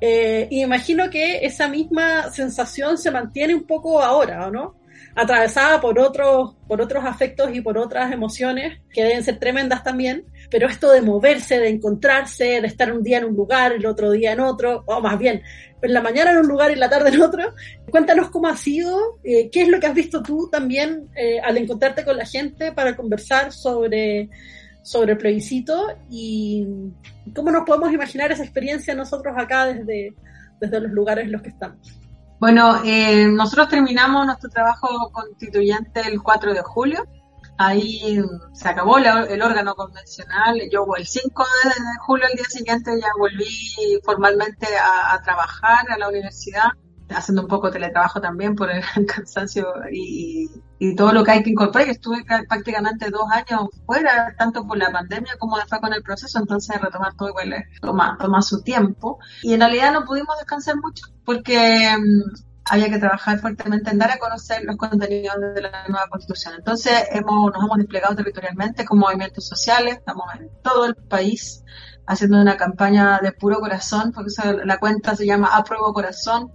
eh, y imagino que esa misma sensación se mantiene un poco ahora, ¿o no? Atravesada por otros, por otros afectos y por otras emociones que deben ser tremendas también, pero esto de moverse, de encontrarse, de estar un día en un lugar, el otro día en otro, o más bien, en la mañana en un lugar y en la tarde en otro. Cuéntanos cómo ha sido, eh, qué es lo que has visto tú también eh, al encontrarte con la gente para conversar sobre sobre el plebiscito y cómo nos podemos imaginar esa experiencia nosotros acá desde, desde los lugares en los que estamos. Bueno, eh, nosotros terminamos nuestro trabajo constituyente el 4 de julio. Ahí se acabó el órgano convencional. Yo el 5 de julio, el día siguiente, ya volví formalmente a, a trabajar a la universidad haciendo un poco de teletrabajo también por el cansancio y, todo lo que hay que incorporar. Estuve prácticamente dos años fuera, tanto por la pandemia como después con el proceso, entonces retomar todo igual toma, toma su tiempo. Y en realidad no pudimos descansar mucho porque mm, había que trabajar fuertemente en dar a conocer los contenidos de la nueva constitución. Entonces hemos, nos hemos desplegado territorialmente con movimientos sociales, estamos en todo el país haciendo una campaña de puro corazón, porque la cuenta se llama Apruebo Corazón,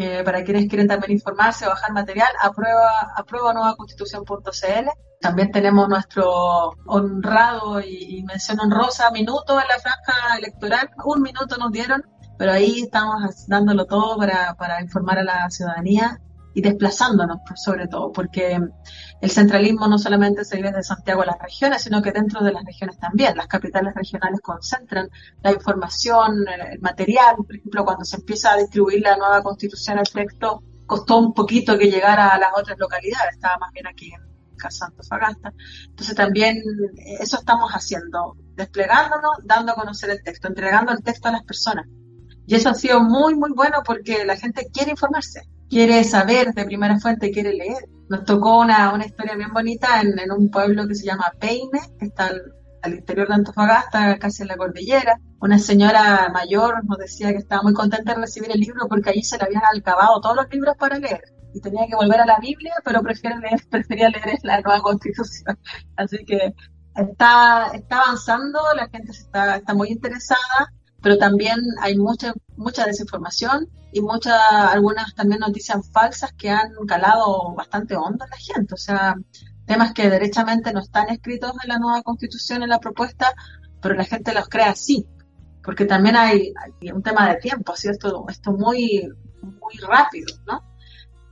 eh, para quienes quieren también informarse o bajar material, aprueba, aprueba nuevaconstitución.cl. También tenemos nuestro honrado y, mención honrosa minuto en la franja electoral. Un minuto nos dieron, pero ahí estamos dándolo todo para, para informar a la ciudadanía y desplazándonos, pues, sobre todo, porque el centralismo no solamente se vive desde Santiago a las regiones, sino que dentro de las regiones también. Las capitales regionales concentran la información, el material. Por ejemplo, cuando se empieza a distribuir la nueva constitución, el texto costó un poquito que llegara a las otras localidades, estaba más bien aquí en Santo Fagasta. Entonces también eh, eso estamos haciendo, desplegándonos, dando a conocer el texto, entregando el texto a las personas. Y eso ha sido muy, muy bueno porque la gente quiere informarse quiere saber de primera fuente, quiere leer. Nos tocó una, una historia bien bonita en, en, un pueblo que se llama Peine, que está al interior de Antofagasta, casi en la cordillera. Una señora mayor nos decía que estaba muy contenta de recibir el libro porque allí se le habían acabado todos los libros para leer y tenía que volver a la Biblia, pero prefiere leer, prefería leer la nueva constitución. Así que está, está avanzando, la gente está, está muy interesada, pero también hay mucha, mucha desinformación y muchas, algunas también noticias falsas que han calado bastante hondo en la gente. O sea, temas que derechamente no están escritos en la nueva constitución, en la propuesta, pero la gente los cree así. Porque también hay, un tema de tiempo, así esto, muy, muy rápido, ¿no?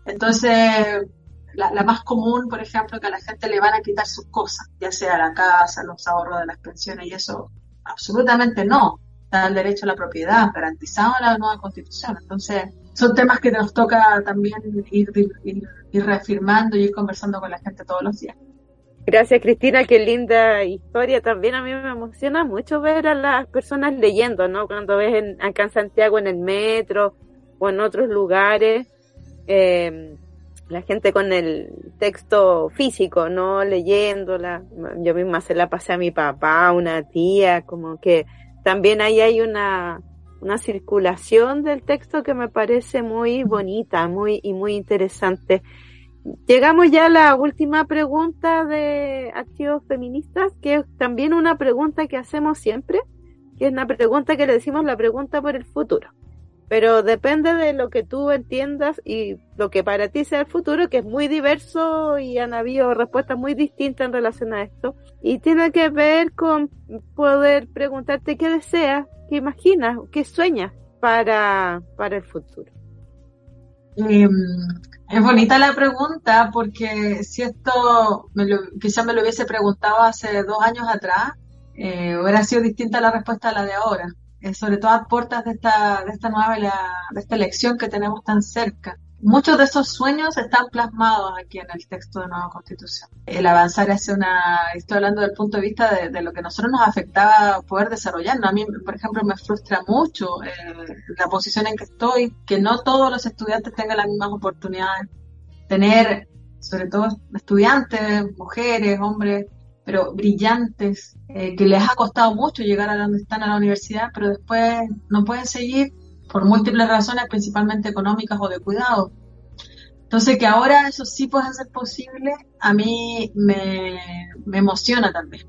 Entonces, la, más común, por ejemplo, que a la gente le van a quitar sus cosas, ya sea la casa, los ahorros de las pensiones y eso, absolutamente no. Está el derecho a la propiedad garantizado en la nueva constitución. Entonces, son temas que nos toca también ir, ir, reafirmando y ir conversando con la gente todos los días. Gracias Cristina, qué linda historia. También a mí me emociona mucho ver a las personas leyendo, ¿no? Cuando ves en, acá en Santiago en el metro o en otros lugares, eh, la gente con el texto físico, no leyéndola. Yo misma se la pasé a mi papá, a una tía, como que también ahí hay una, una circulación del texto que me parece muy bonita, muy y muy interesante. Llegamos ya a la última pregunta de activos feministas, que es también una pregunta que hacemos siempre, que es una pregunta que le decimos la pregunta por el futuro pero depende de lo que tú entiendas y lo que para ti sea el futuro, que es muy diverso y han habido respuestas muy distintas en relación a esto. Y tiene que ver con poder preguntarte qué deseas, qué imaginas, qué sueñas para, para el futuro. Em, es bonita la pregunta porque si esto me quizás me lo hubiese preguntado hace dos años atrás, eh, hubiera sido distinta la respuesta a la de ahora. Eh, sobre todo a puertas de esta, de esta nueva, de esta elección que tenemos tan cerca. Muchos de esos sueños están plasmados aquí en el texto de nueva constitución. El avanzar hacia una, estoy hablando del punto de vista de, lo que a nosotros nos afectaba poder desarrollarnos. A mí, por ejemplo, me frustra mucho eh, la posición en que estoy, que no todos los estudiantes tengan las mismas oportunidades. Tener, sobre todo estudiantes, mujeres, hombres, pero brillantes, eh, que les ha costado mucho llegar a donde están a la universidad, pero después no pueden seguir por múltiples razones, principalmente económicas o de cuidado. Entonces, que ahora eso sí pueda ser posible, a mí me, emociona también.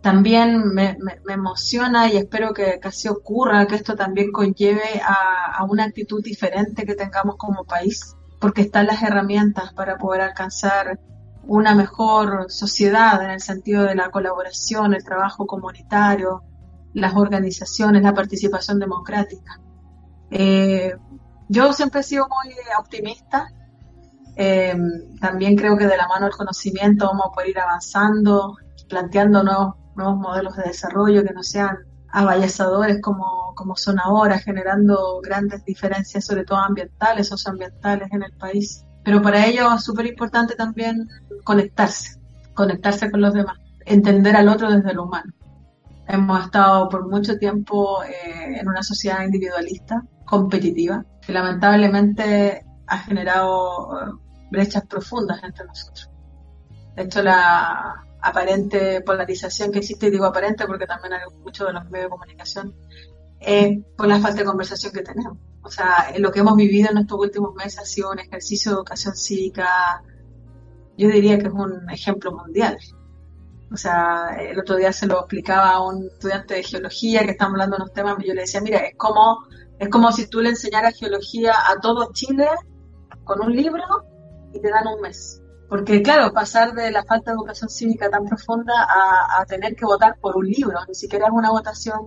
También me, emociona y espero que, así ocurra, que esto también conlleve a, a una actitud diferente que tengamos como país, porque están las herramientas para poder alcanzar una mejor sociedad en el sentido de la colaboración, el trabajo comunitario, las organizaciones, la participación democrática. Eh, yo siempre he sido muy optimista. Eh, también creo que de la mano del conocimiento vamos a poder ir avanzando, planteando nuevos, modelos de desarrollo que no sean avalladores como, como son ahora, generando grandes diferencias, sobre todo ambientales, socioambientales en el país. Pero para ello es súper importante también conectarse, conectarse con los demás, entender al otro desde lo humano. Hemos estado por mucho tiempo eh, en una sociedad individualista, competitiva, que lamentablemente ha generado eh, brechas profundas entre nosotros. De hecho, la aparente polarización que existe, y digo aparente porque también hay mucho de los medios de comunicación, es por la falta de conversación que tenemos. O sea, lo que hemos vivido en estos últimos meses ha sido un ejercicio de educación cívica, yo diría que es un ejemplo mundial. O sea, el otro día se lo explicaba a un estudiante de geología que estamos hablando de unos temas y yo le decía, mira, es como, es como si tú le enseñaras geología a todo Chile con un libro y te dan un mes. Porque claro, pasar de la falta de educación cívica tan profunda a, tener que votar por un libro, ni siquiera es una votación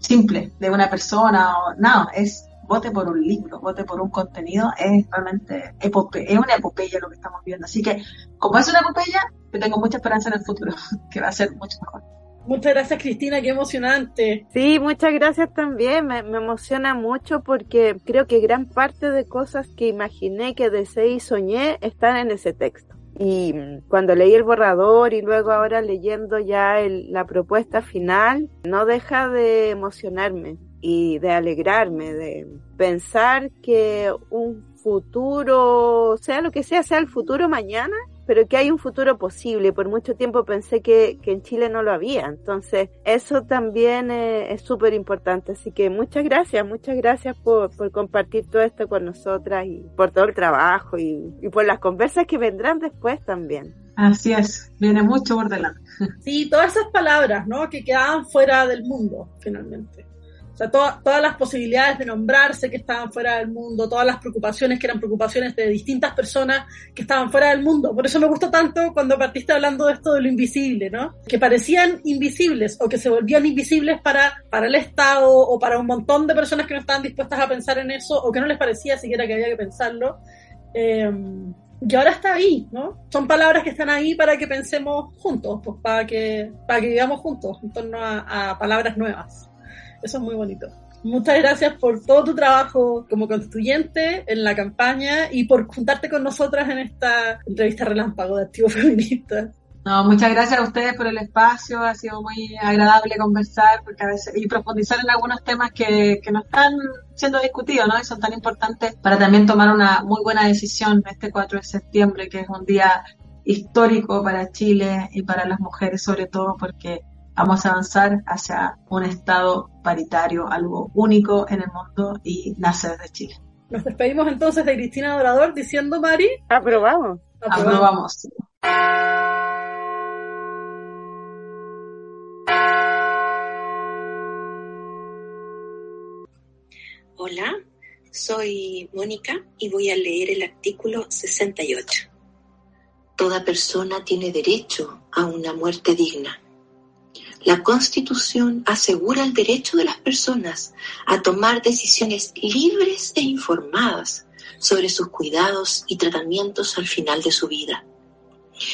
simple de una persona o no, es vote por un libro, vote por un contenido, es realmente epope es una epopeya lo que estamos viendo. Así que, como es una epopeya, yo tengo mucha esperanza en el futuro, que va a ser mucho mejor. Muchas gracias Cristina, qué emocionante. Sí, muchas gracias también, me, me, emociona mucho porque creo que gran parte de cosas que imaginé, que deseé y soñé están en ese texto. Y cuando leí el borrador y luego ahora leyendo ya el, la propuesta final, no deja de emocionarme y de alegrarme, de pensar que un futuro, sea lo que sea, sea el futuro mañana, pero que hay un futuro posible. Por mucho tiempo pensé que, que en Chile no lo había. Entonces, eso también eh, es súper importante. Así que muchas gracias, muchas gracias por, por, compartir todo esto con nosotras y por todo el trabajo y, y por las conversas que vendrán después también. Así es, viene mucho por delante. Sí, todas esas palabras, ¿no? Que quedaban fuera del mundo, finalmente. O sea, todas las posibilidades de nombrarse que estaban fuera del mundo, todas las preocupaciones que eran preocupaciones de distintas personas que estaban fuera del mundo. Por eso me gustó tanto cuando partiste hablando de esto de lo invisible, ¿no? Que parecían invisibles o que se volvían invisibles para, para el Estado o para un montón de personas que no estaban dispuestas a pensar en eso o que no les parecía siquiera que había que pensarlo. Eh, y ahora está ahí, ¿no? Son palabras que están ahí para que pensemos juntos, pues para que, para que vivamos juntos en torno a, a palabras nuevas. Eso es muy bonito. Muchas gracias por todo tu trabajo como constituyente en la campaña y por juntarte con nosotras en esta entrevista relámpago de Activo Feminista. No, muchas gracias a ustedes por el espacio, ha sido muy agradable conversar porque a veces, y profundizar en algunos temas que, que no están siendo discutidos, ¿no? Y son tan importantes para también tomar una muy buena decisión este 4 de septiembre, que es un día histórico para Chile y para las mujeres sobre todo porque vamos a avanzar hacia un Estado paritario, algo único en el mundo y nace desde Chile. Nos despedimos entonces de Cristina Dorador diciendo, Mari. Aprobamos. Aprobamos. Hola, soy Mónica y voy a leer el artículo 68. Toda persona tiene derecho a una muerte digna. La Constitución asegura el derecho de las personas a tomar decisiones libres e informadas sobre sus cuidados y tratamientos al final de su vida.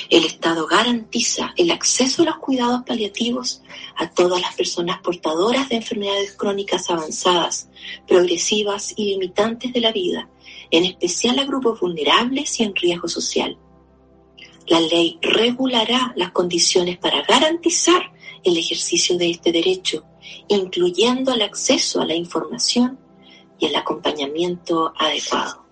El Estado garantiza el acceso a los cuidados paliativos a todas las personas portadoras de enfermedades crónicas avanzadas, progresivas y limitantes de la vida, en especial a grupos vulnerables y en riesgo social. La ley regulará las condiciones para garantizar el ejercicio de este derecho, incluyendo el acceso a la información y el acompañamiento adecuado.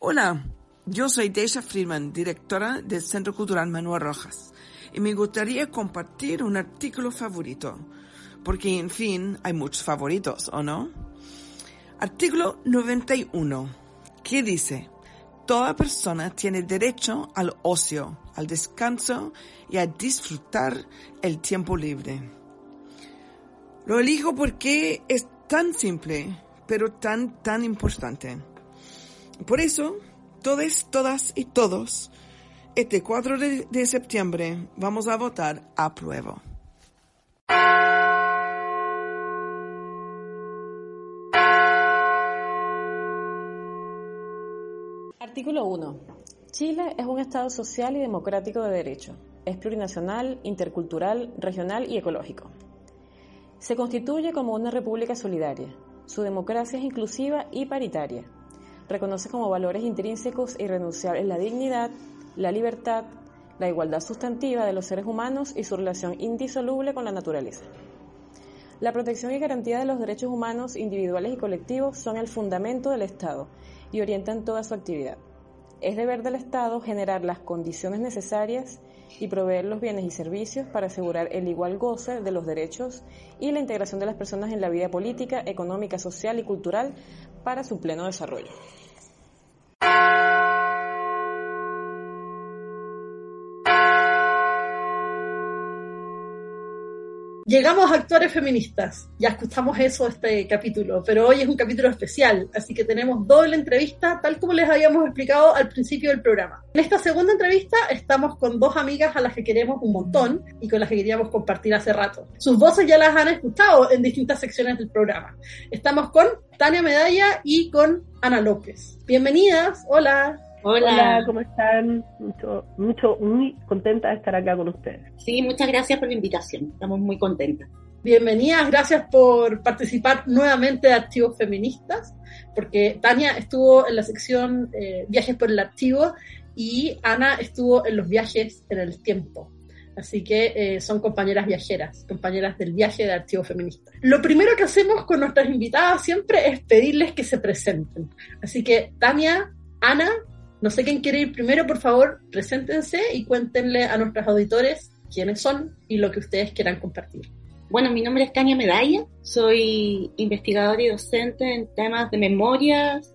Hola, yo soy Deisha Friedman, directora del Centro Cultural Manuel Rojas, y me gustaría compartir un artículo favorito, porque en fin, hay muchos favoritos, ¿o no? Artículo 91, que dice, Toda persona tiene derecho al ocio, al descanso y a disfrutar el tiempo libre. Lo elijo porque es tan simple, pero tan, tan importante. Por eso, todas, todas y todos, este 4 de, de septiembre vamos a votar a prueba. Artículo 1. Chile es un Estado social y democrático de derecho. Es plurinacional, intercultural, regional y ecológico. Se constituye como una república solidaria. Su democracia es inclusiva y paritaria. Reconoce como valores intrínsecos e irrenunciables la dignidad, la libertad, la igualdad sustantiva de los seres humanos y su relación indisoluble con la naturaleza. La protección y garantía de los derechos humanos individuales y colectivos son el fundamento del Estado y orientan toda su actividad. Es deber del Estado generar las condiciones necesarias y proveer los bienes y servicios para asegurar el igual goce de los derechos y la integración de las personas en la vida política, económica, social y cultural para su pleno desarrollo. Llegamos a actores feministas. Ya escuchamos eso este capítulo, pero hoy es un capítulo especial, así que tenemos doble entrevista, tal como les habíamos explicado al principio del programa. En esta segunda entrevista estamos con dos amigas a las que queremos un montón y con las que queríamos compartir hace rato. Sus voces ya las han escuchado en distintas secciones del programa. Estamos con Tania Medalla y con Ana López. Bienvenidas, hola. Hola. Hola. ¿cómo están? Mucho, mucho, muy contenta de estar acá con ustedes. Sí, muchas gracias por la invitación. Estamos muy contentas. Bienvenidas, gracias por participar nuevamente de Activos Feministas, porque Tania estuvo en la sección eh, Viajes por el Archivo y Ana estuvo en los viajes en el tiempo. Así que eh, son compañeras viajeras, compañeras del viaje de Archivo Feminista. Lo primero que hacemos con nuestras invitadas siempre es pedirles que se presenten. Así que, Tania, Ana, no sé quién quiere ir primero, por favor, preséntense y cuéntenle a nuestros auditores quiénes son y lo que ustedes quieran compartir. Bueno, mi nombre es Tania Medalla, soy investigadora y docente en temas de memorias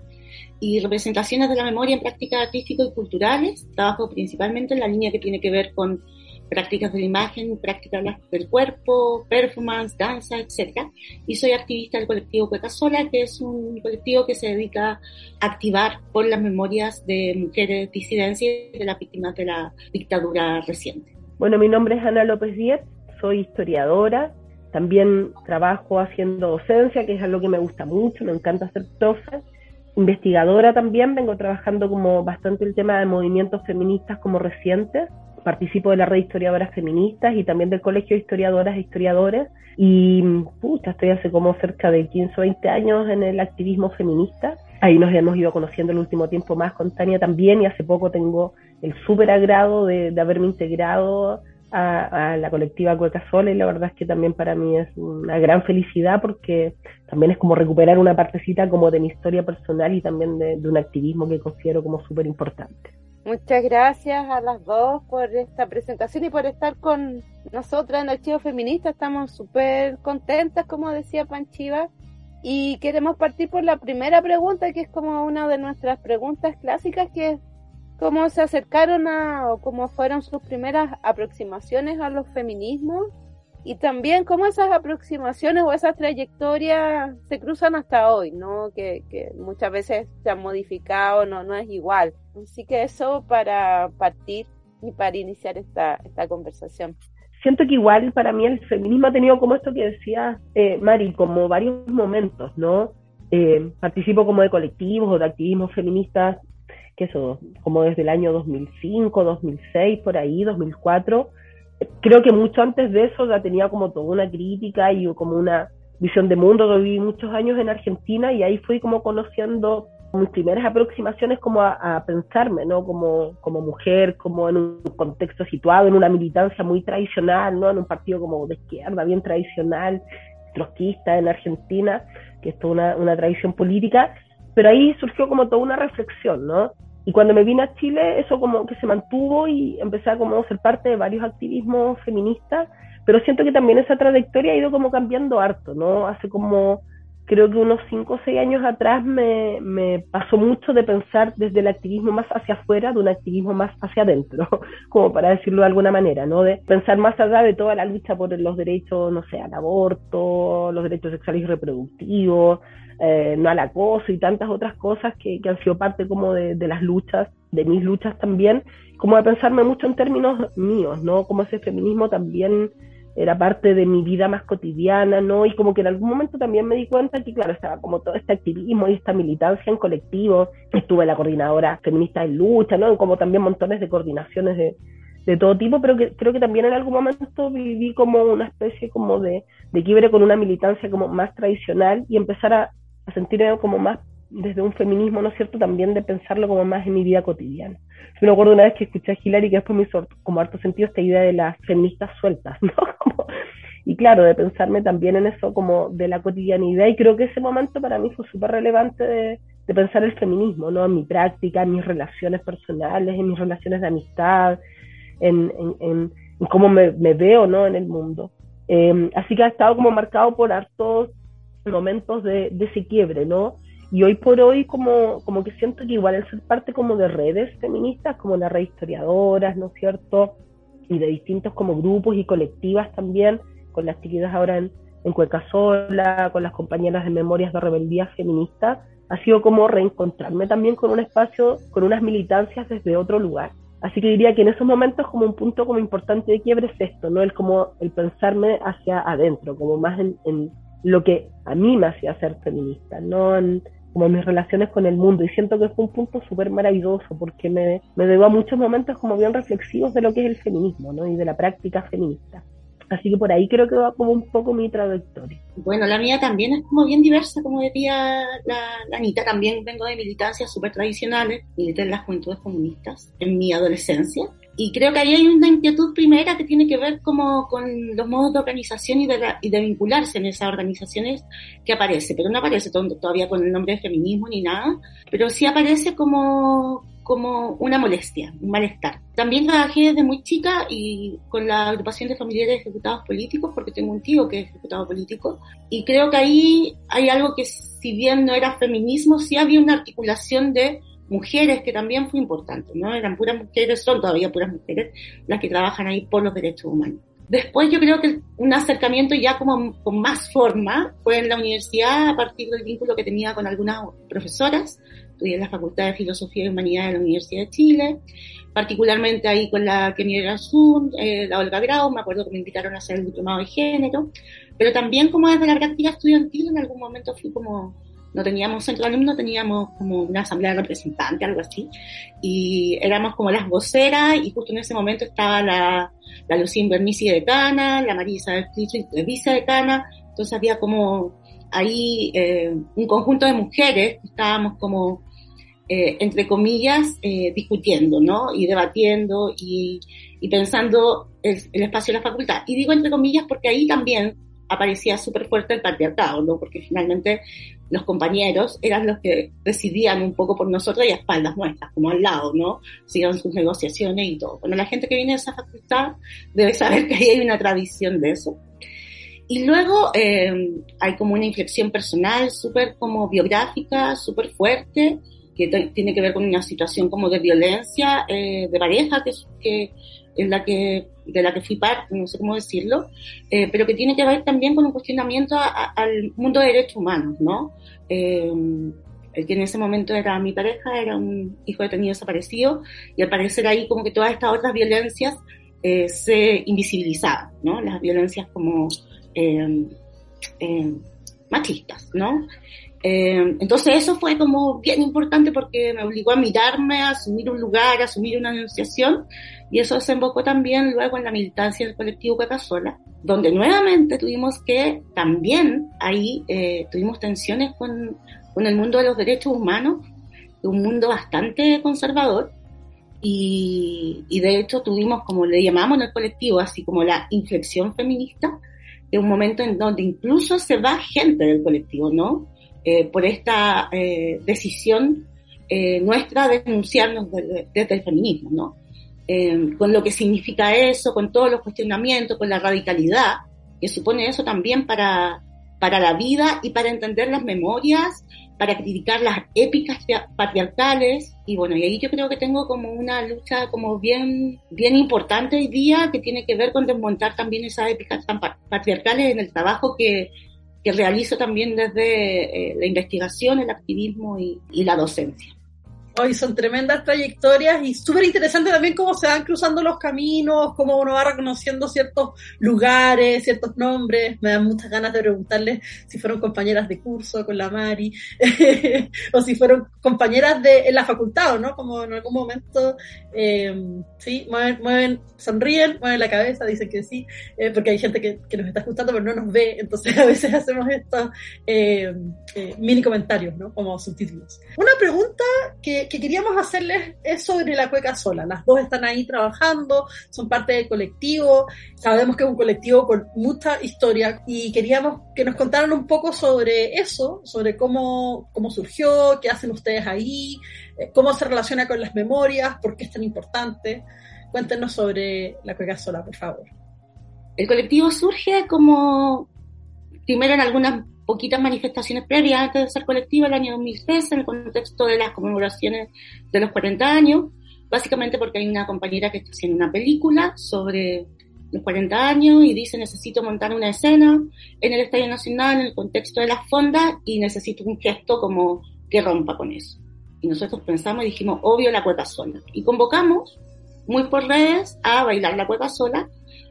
y representaciones de la memoria en prácticas artísticas y culturales. Trabajo principalmente en la línea que tiene que ver con prácticas de la imagen, prácticas del cuerpo, performance, danza, etc. Y soy activista del colectivo Cueca Sola, que es un colectivo que se dedica a activar por las memorias de mujeres disidencias de las víctimas de la dictadura reciente. Bueno, mi nombre es Ana López Díez, soy historiadora, también trabajo haciendo docencia, que es algo que me gusta mucho, me encanta hacer cosas. Investigadora también, vengo trabajando como bastante el tema de movimientos feministas como recientes participo de la red de historiadoras feministas y también del Colegio de Historiadoras e Historiadores. Y pucha, estoy hace como cerca de 15 o 20 años en el activismo feminista. Ahí nos hemos ido conociendo el último tiempo más con Tania también y hace poco tengo el súper agrado de, haberme integrado a, la colectiva Cueca Sola y la verdad es que también para mí es una gran felicidad porque también es como recuperar una partecita como de mi historia personal y también de, de un activismo que considero como súper importante. Muchas gracias a las dos por esta presentación y por estar con nosotras en Archivo Feminista. Estamos súper contentas, como decía Panchiva. Y queremos partir por la primera pregunta, que es como una de nuestras preguntas clásicas, que es cómo se acercaron a, o cómo fueron sus primeras aproximaciones a los feminismos y también cómo esas aproximaciones o esas trayectorias se cruzan hasta hoy, ¿no? Que, que muchas veces se han modificado, no, no es igual. Así que eso para partir y para iniciar esta, esta conversación. Siento que igual para mí el feminismo ha tenido como esto que decía eh, Mari, como varios momentos, ¿no? Eh, participo como de colectivos o de activismos feministas, que eso, como desde el año 2005, 2006, por ahí, 2004 creo que mucho antes de eso ya tenía como toda una crítica y como una visión de mundo. Yo viví muchos años en Argentina y ahí fui como conociendo mis primeras aproximaciones como a, pensarme, ¿no? Como, como mujer, como en un contexto situado, en una militancia muy tradicional, ¿no? En un partido como de izquierda, bien tradicional, trotskista en Argentina, que es toda una, una tradición política. Pero ahí surgió como toda una reflexión, ¿no? Y cuando me vine a Chile, eso como que se mantuvo y empecé a como ser parte de varios activismos feministas, pero siento que también esa trayectoria ha ido como cambiando harto, ¿no? Hace como, creo que unos 5 o 6 años atrás me, pasó mucho de pensar desde el activismo más hacia afuera, de un activismo más hacia adentro, como para decirlo de alguna manera, ¿no? De pensar más allá de toda la lucha por los derechos, no sé, al aborto, los derechos sexuales y reproductivos, eh, no al acoso y tantas otras cosas que, han sido parte como de, las luchas, de mis luchas también, como de pensarme mucho en términos míos, ¿no? Como ese feminismo también era parte de mi vida más cotidiana, ¿no? Y como que en algún momento también me di cuenta que, claro, estaba como todo este activismo y esta militancia en colectivo, estuve la coordinadora feminista en lucha, ¿no? Como también montones de coordinaciones de, de todo tipo, pero que creo que también en algún momento viví como una especie como de, de quiebre con una militancia como más tradicional y empezar a, a sentirme como más desde un feminismo, ¿no es cierto?, también de pensarlo como más en mi vida cotidiana. Yo me acuerdo una vez que escuché a Hilary que después me hizo como harto sentido esta idea de las feministas sueltas, ¿no? y claro, de pensarme también en eso como de la cotidianidad y creo que ese momento para mí fue súper relevante de, de, pensar el feminismo, ¿no? En mi práctica, en mis relaciones personales, en mis relaciones de amistad, en, cómo me, me, veo, ¿no? En el mundo. Eh, así que ha estado como marcado por hartos momentos de, de, ese quiebre, ¿no? Y hoy por hoy como, como que siento que igual el ser parte como de redes feministas, como la red historiadoras, ¿no es cierto? Y de distintos como grupos y colectivas también, con las chiquitas ahora en, en Cueca con las compañeras de Memorias de Rebeldía Feminista, ha sido como reencontrarme también con un espacio, con unas militancias desde otro lugar. Así que diría que en esos momentos como un punto como importante de quiebre es esto, ¿no? El como el pensarme hacia adentro, como más en, en lo que a mí me hacía ser feminista, no en, como mis relaciones con el mundo. Y siento que fue un punto súper maravilloso porque me, me debo a muchos momentos como bien reflexivos de lo que es el feminismo ¿no? y de la práctica feminista. Así que por ahí creo que va como un poco mi trayectoria. Bueno, la mía también es como bien diversa, como decía la, la Anita. También vengo de militancias súper tradicionales. Milité en las juventudes comunistas en mi adolescencia y creo que ahí hay una inquietud primera que tiene que ver como con los modos de organización y de, y de vincularse en esas organizaciones que aparece, pero no aparece todavía con el nombre de feminismo ni nada, pero sí aparece como, como una molestia, un malestar. También trabajé desde muy chica y con la agrupación de familiares de ejecutados políticos, porque tengo un tío que es ejecutado político, y creo que ahí hay algo que si bien no era feminismo, sí había una articulación de mujeres, que también fue importante, ¿no? Eran puras mujeres, son todavía puras mujeres las que trabajan ahí por los derechos humanos. Después yo creo que un acercamiento ya como con más forma fue en la universidad a partir del vínculo que tenía con algunas profesoras. Estudié en la Facultad de Filosofía y Humanidad de la Universidad de Chile, particularmente ahí con la Kenia Azul, eh, la Olga Grau, me acuerdo que me invitaron a hacer el diplomado de género, pero también como desde la práctica estudiantil en algún momento fui como no teníamos centro de alumnos, teníamos como una asamblea representante, algo así, y éramos como las voceras, y justo en ese momento estaba la, la Lucía Bernici de Cana, la Marisa de Vice de Cana, entonces había como ahí eh, un conjunto de mujeres que estábamos como, eh, entre comillas, eh, discutiendo, ¿no? Y debatiendo y, y pensando el espacio de la facultad. Y digo entre comillas porque ahí también aparecía súper fuerte el patriarcado, ¿no? Porque finalmente los compañeros eran los que decidían un poco por nosotros y a espaldas nuestras, como al lado, ¿no? Sigan sus negociaciones y todo. Bueno, la gente que viene de esa facultad debe saber que ahí hay una tradición de eso. Y luego eh, hay como una inflexión personal súper como biográfica, súper fuerte, que tiene que ver con una situación como de violencia eh, de pareja, que, que en la que, de la que fui parte, no sé cómo decirlo, eh, pero que tiene que ver también con un cuestionamiento al mundo de derechos humanos, ¿no? Eh, el que en ese momento era mi pareja, era un hijo detenido desaparecido, y al parecer ahí como que todas estas otras violencias eh, se invisibilizaban, ¿no? Las violencias como machistas, ¿no? Eh, entonces eso fue como bien importante porque me obligó a mirarme, a asumir un lugar, a asumir una negociación y eso desembocó también luego en la militancia del colectivo Cacasola, donde nuevamente tuvimos que también ahí eh, tuvimos tensiones con, con el mundo de los derechos humanos, un mundo bastante conservador y, y de hecho tuvimos como le llamamos en el colectivo así como la inflexión feminista, de un momento en donde incluso se va gente del colectivo, ¿no? Eh, por esta eh, decisión eh, nuestra de denunciarnos desde, el feminismo, ¿no? con lo que significa eso, con todos los cuestionamientos, con la radicalidad que supone eso también para, para la vida y para entender las memorias, para criticar las épicas patriarcales y bueno, y ahí yo creo que tengo como una lucha como bien, bien importante hoy día que tiene que ver con desmontar también esas épicas patriarcales en el trabajo que, que realizo también desde eh, la investigación, el activismo y, y la docencia. Hoy son tremendas trayectorias y súper interesante también cómo se van cruzando los caminos, cómo uno va reconociendo ciertos lugares, ciertos nombres. Me dan muchas ganas de preguntarles si fueron compañeras de curso con la Mari o si fueron compañeras de la facultad, ¿no? Como en algún momento, eh, sí, mueven, mueven, sonríen, mueven la cabeza, dicen que sí, eh, porque hay gente que, nos está escuchando pero no nos ve, entonces a veces hacemos estos eh mini comentarios, ¿no? Como subtítulos. Una pregunta que que queríamos hacerles es sobre la cueca sola. Las dos están ahí trabajando, son parte del colectivo, sabemos que es un colectivo con mucha historia y queríamos que nos contaran un poco sobre eso, sobre cómo, cómo surgió, qué hacen ustedes ahí, eh, cómo se relaciona con las memorias, por qué es tan importante. Cuéntenos sobre la cueca sola, por favor. El colectivo surge como primero en algunas poquitas manifestaciones previas antes de ser colectiva el año 2013 en el contexto de las conmemoraciones de los 40 años, básicamente porque hay una compañera que está haciendo una película sobre los 40 años y dice necesito montar una escena en el Estadio Nacional en el contexto de las fondas y necesito un gesto como que rompa con eso. Y nosotros pensamos y dijimos, obvio, la cueca sola. Y convocamos, muy por redes, a bailar la cueca sola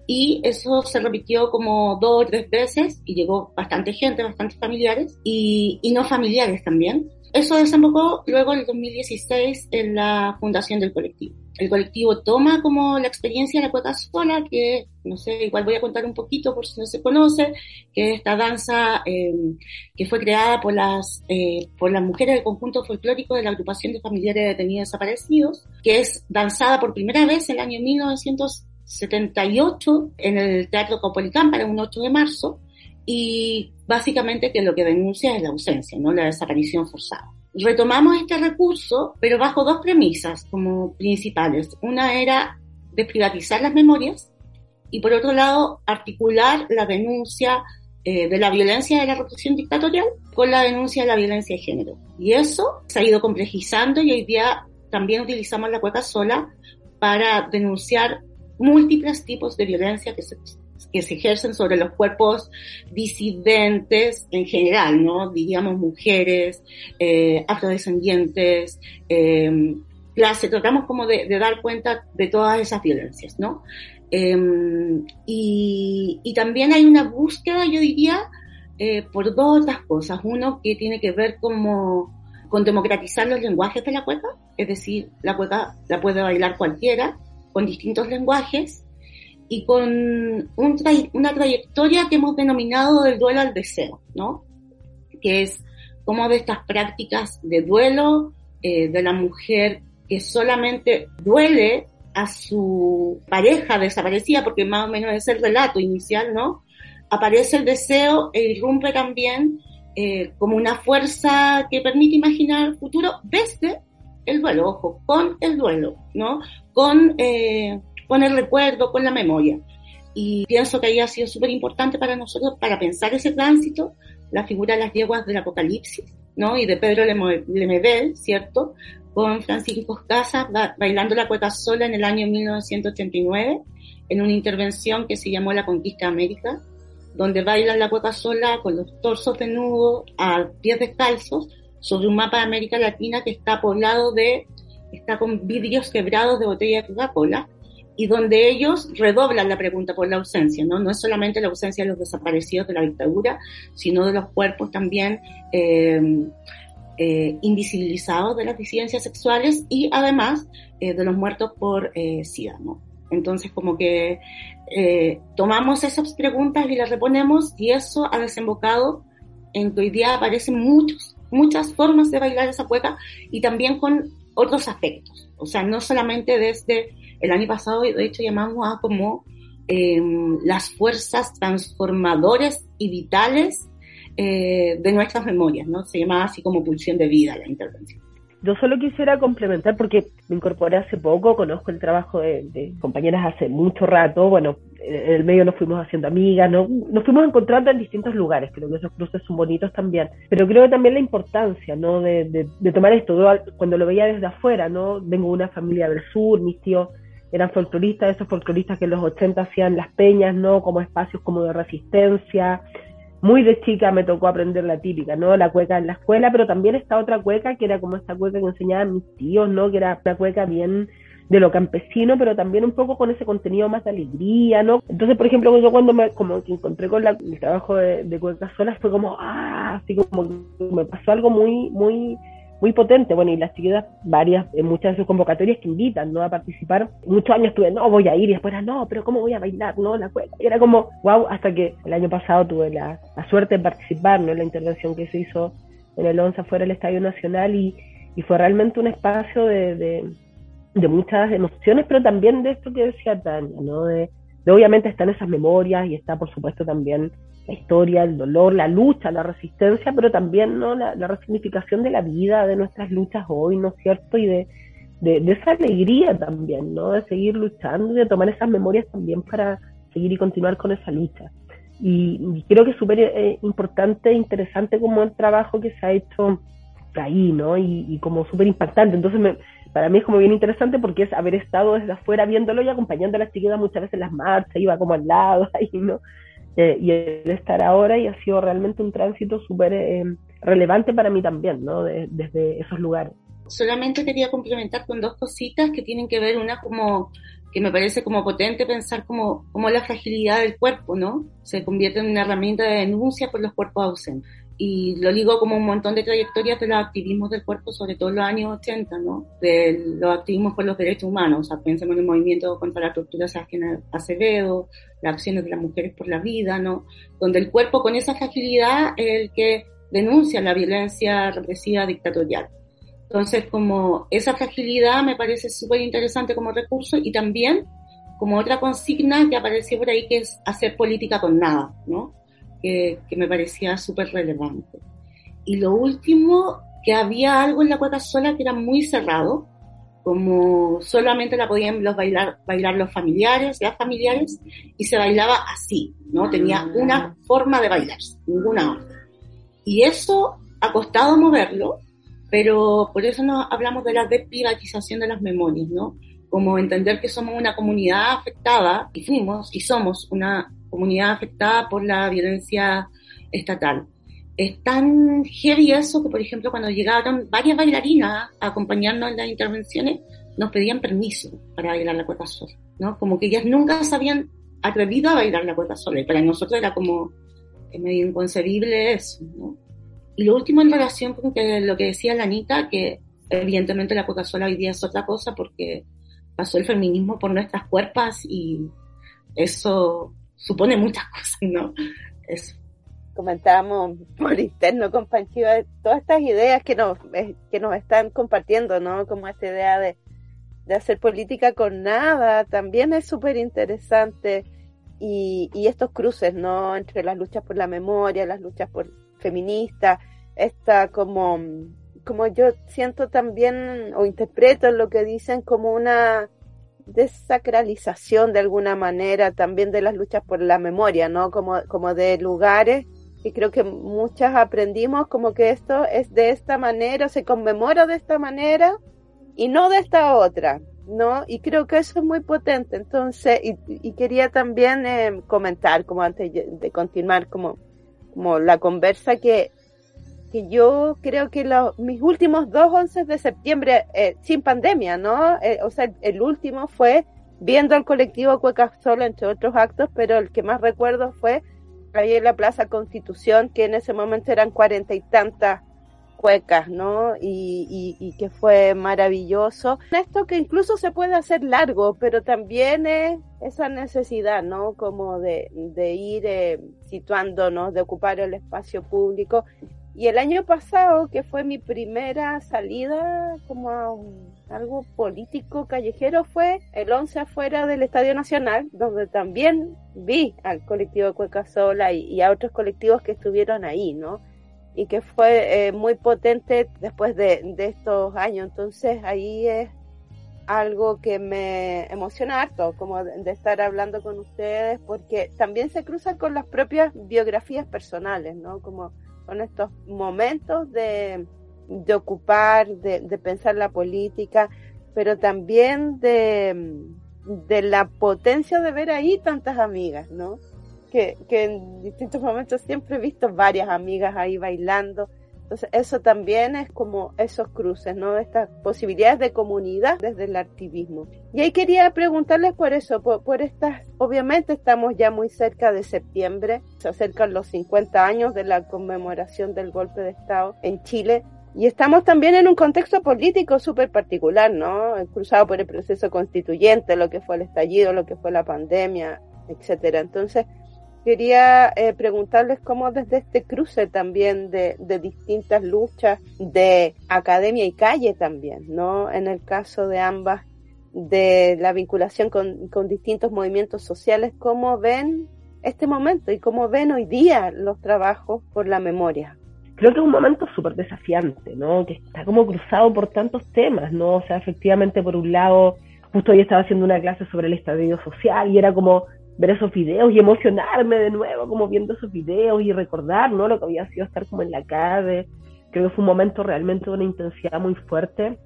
y eso se repitió como dos o tres veces y llegó bastante gente, bastantes familiares y, y no familiares también. Eso desembocó luego en el 2016 en la fundación del colectivo. El colectivo toma como la experiencia de la cueca sola, que no sé, igual voy a contar un poquito por si no se conoce, que esta danza eh, que fue creada por las, eh, por las mujeres del conjunto folclórico de la agrupación de familiares detenidos desaparecidos, que es danzada por primera vez en el año 1978 en el Teatro Copolicán para un 8 de marzo, y básicamente que lo que denuncia es la ausencia, no la desaparición forzada. Retomamos este recurso, pero bajo dos premisas como principales. Una era desprivatizar las memorias y por otro lado articular la denuncia eh, de la violencia de la represión dictatorial con la denuncia de la violencia de género. Y eso se ha ido complejizando y hoy día también utilizamos la cueca sola para denunciar múltiples tipos de violencia que se que se ejercen sobre los cuerpos disidentes en general, ¿no? Diríamos mujeres, eh, afrodescendientes, eh, clase, tratamos como de, dar cuenta de todas esas violencias, ¿no? Em, y, y, también hay una búsqueda, yo diría, eh, por dos otras cosas. Uno que tiene que ver como con democratizar los lenguajes de la cueca, es decir, la cueca la puede bailar cualquiera, con distintos lenguajes, y con un una trayectoria que hemos denominado del duelo al deseo, ¿no? Que es como de estas prácticas de duelo eh, de la mujer que solamente duele a su pareja desaparecida, porque más o menos es el relato inicial, ¿no? Aparece el deseo e irrumpe también eh, como una fuerza que permite imaginar el futuro desde el duelo, ojo, con el duelo, ¿no? Con eh, con el recuerdo, con la memoria. Y pienso que ahí ha sido súper importante para nosotros, para pensar ese tránsito, la figura de las yeguas del Apocalipsis, ¿no? Y de Pedro Lemebel, ¿cierto? Con Francisco Casas bailando la cueca sola en el año 1989, en una intervención que se llamó La Conquista de América, donde bailan la cueca sola con los torsos desnudos, a pies descalzos, sobre un mapa de América Latina que está poblado de, está con vidrios quebrados de botella de Coca-Cola, y donde ellos redoblan la pregunta por la ausencia, ¿no? No es solamente la ausencia de los desaparecidos de la dictadura, sino de los cuerpos también eh, eh, invisibilizados de las disidencias sexuales y además eh, de los muertos por SIDA, ¿no? Entonces, como que tomamos esas preguntas y las reponemos y eso ha desembocado en que hoy día aparecen muchos, muchas formas de bailar esa cueca y también con otros aspectos. O sea, no solamente desde el año pasado, de hecho, llamamos a como em, las fuerzas transformadoras y vitales eh, de nuestras memorias, ¿no? Se llamaba así como pulsión de vida la intervención. Yo solo quisiera complementar porque me incorporé hace poco, conozco el trabajo de, compañeras hace mucho rato, bueno, en el medio nos fuimos haciendo amigas, ¿no? nos fuimos encontrando en distintos lugares, creo que esos cruces son bonitos también, pero creo que también la importancia, ¿no? De, de tomar esto, cuando lo veía desde afuera, ¿no? Vengo de una familia del sur, mis tíos eran folcloristas, esos folcloristas que en los 80 hacían las peñas, ¿no? Como espacios como de resistencia. Muy de chica me tocó aprender la típica, ¿no? La cueca en la escuela, pero también esta otra cueca que era como esta cueca que enseñaban mis tíos, ¿no? Que era una cueca bien de lo campesino, pero también un poco con ese contenido más de alegría, ¿no? Entonces, por ejemplo, yo cuando me como que encontré con el trabajo de, de cuecas solas fue como, ah, así como me pasó algo muy, muy muy potente. Bueno, y las chiquitas, varias, en muchas de sus convocatorias que invitan, ¿no? A participar. Muchos años tuve, no, voy a ir, y después era, no, pero ¿cómo voy a bailar? No, la cueca. Y era como, wow, hasta que el año pasado tuve la, suerte de participar, ¿no? En la intervención que se hizo en el 11 fuera del Estadio Nacional y, y fue realmente un espacio de, de, de, muchas emociones, pero también de esto que decía Tania, ¿no? De, de obviamente están esas memorias y está, por supuesto, también la historia, el dolor, la lucha, la resistencia, pero también ¿no? la, resignificación de la vida, de nuestras luchas hoy, ¿no es cierto? Y de, de, esa alegría también, ¿no? De seguir luchando y de tomar esas memorias también para seguir y continuar con esa lucha. Y, creo que es súper eh, importante e interesante como el trabajo que se ha hecho ahí, ¿no? Y, como súper impactante. Entonces, me, para mí es como bien interesante porque es haber estado desde afuera viéndolo y acompañando a las chiquitas muchas veces en las marchas, iba como al lado ahí, ¿no? Eh, y el estar ahora y ha sido realmente un tránsito súper eh, relevante para mí también, ¿no? desde esos lugares. Solamente quería complementar con dos cositas que tienen que ver, una como que me parece como potente pensar como, como la fragilidad del cuerpo, ¿no? Se convierte en una herramienta de denuncia por los cuerpos ausentes. Y lo digo como un montón de trayectorias de los activismos del cuerpo, sobre todo en los años 80, ¿no? De los activismos por los derechos humanos, o sea, pensemos en el movimiento contra la tortura de Acevedo, las acciones de las mujeres por la vida, ¿no? Donde el cuerpo con esa fragilidad es el que denuncia la violencia represiva dictatorial. Entonces, como esa fragilidad me parece súper interesante como recurso y también como otra consigna que apareció por ahí que es hacer política con nada, ¿no? Que, me parecía súper relevante. Y lo último, que había algo en la cueca sola que era muy cerrado, como solamente la podían los bailar, bailar los familiares, las familiares, y se bailaba así, ¿no? Tenía Ah. una forma de bailar, ninguna otra. Y eso ha costado moverlo, pero por eso nos hablamos de la desprivatización de las memorias, ¿no? Como entender que somos una comunidad afectada, y fuimos, y somos una comunidad afectada por la violencia estatal. Es tan heavy eso que, por ejemplo, cuando llegaron varias bailarinas a acompañarnos en las intervenciones, nos pedían permiso para bailar la cueca sola, ¿no? Como que ellas nunca se habían atrevido a bailar la cueca sola, y para nosotros era como medio inconcebible eso, ¿no? Y lo último en relación con que lo que decía la Anita, que evidentemente la cueca sola hoy día es otra cosa porque pasó el feminismo por nuestras cuerpas y eso supone muchas cosas, ¿no? Eso. Comentábamos por interno con Panchiva todas estas ideas que nos, eh, que nos están compartiendo, ¿no? Como esta idea de, de hacer política con nada, también es súper interesante. Y, y estos cruces, ¿no? Entre las luchas por la memoria, las luchas por feministas, esta como, como yo siento también o interpreto lo que dicen como una desacralización de alguna manera también de las luchas por la memoria, ¿no? Como, como de lugares y creo que muchas aprendimos como que esto es de esta manera, se conmemora de esta manera y no de esta otra, ¿no? Y creo que eso es muy potente. Entonces, y, y quería también eh, comentar, como antes de continuar, como, como la conversa, que, que yo creo que los, mis últimos dos 11 de septiembre, eh, sin pandemia, ¿no? Eh, o sea, el, último fue viendo al colectivo Cueca Sola, entre otros actos, pero el que más recuerdo fue ahí en la Plaza Constitución, que en ese momento eran cuarenta y tantas cuecas, ¿no? Y, y, y, que fue maravilloso. Esto que incluso se puede hacer largo, pero también es esa necesidad, ¿no? Como de, de ir eh, situándonos, de ocupar el espacio público. Y el año pasado, que fue mi primera salida como a algo político callejero, fue el 11 afuera del Estadio Nacional, donde también vi al colectivo Cueca Sola y, a otros colectivos que estuvieron ahí, ¿no? y que fue eh, muy potente después de, de, estos años. Entonces ahí es algo que me emociona harto, como de, de, estar hablando con ustedes, porque también se cruza con las propias biografías personales, ¿no? Como con estos momentos de, de ocupar, de, de, pensar la política, pero también de, de la potencia de ver ahí tantas amigas, ¿no? que, que, en distintos momentos siempre he visto varias amigas ahí bailando. Entonces, eso también es como esos cruces, ¿no? Estas posibilidades de comunidad desde el activismo. Y ahí quería preguntarles por eso, por, por estas, obviamente estamos ya muy cerca de septiembre, se acercan los 50 años de la conmemoración del golpe de Estado en Chile. Y estamos también en un contexto político súper particular, ¿no? Cruzado por el proceso constituyente, lo que fue el estallido, lo que fue la pandemia, etcétera. Entonces, quería eh, preguntarles cómo desde este cruce también de, distintas luchas de academia y calle también, ¿no? En el caso de ambas, de la vinculación con, con distintos movimientos sociales, ¿cómo ven este momento y cómo ven hoy día los trabajos por la memoria? Creo que es un momento súper desafiante, ¿no? Que está como cruzado por tantos temas, ¿no? O sea, efectivamente, por un lado, justo hoy estaba haciendo una clase sobre el estadio social y era como ver esos videos y emocionarme de nuevo, como viendo esos videos y recordar, ¿no? Lo que había sido estar como en la calle. Creo que fue un momento realmente de una intensidad muy fuerte.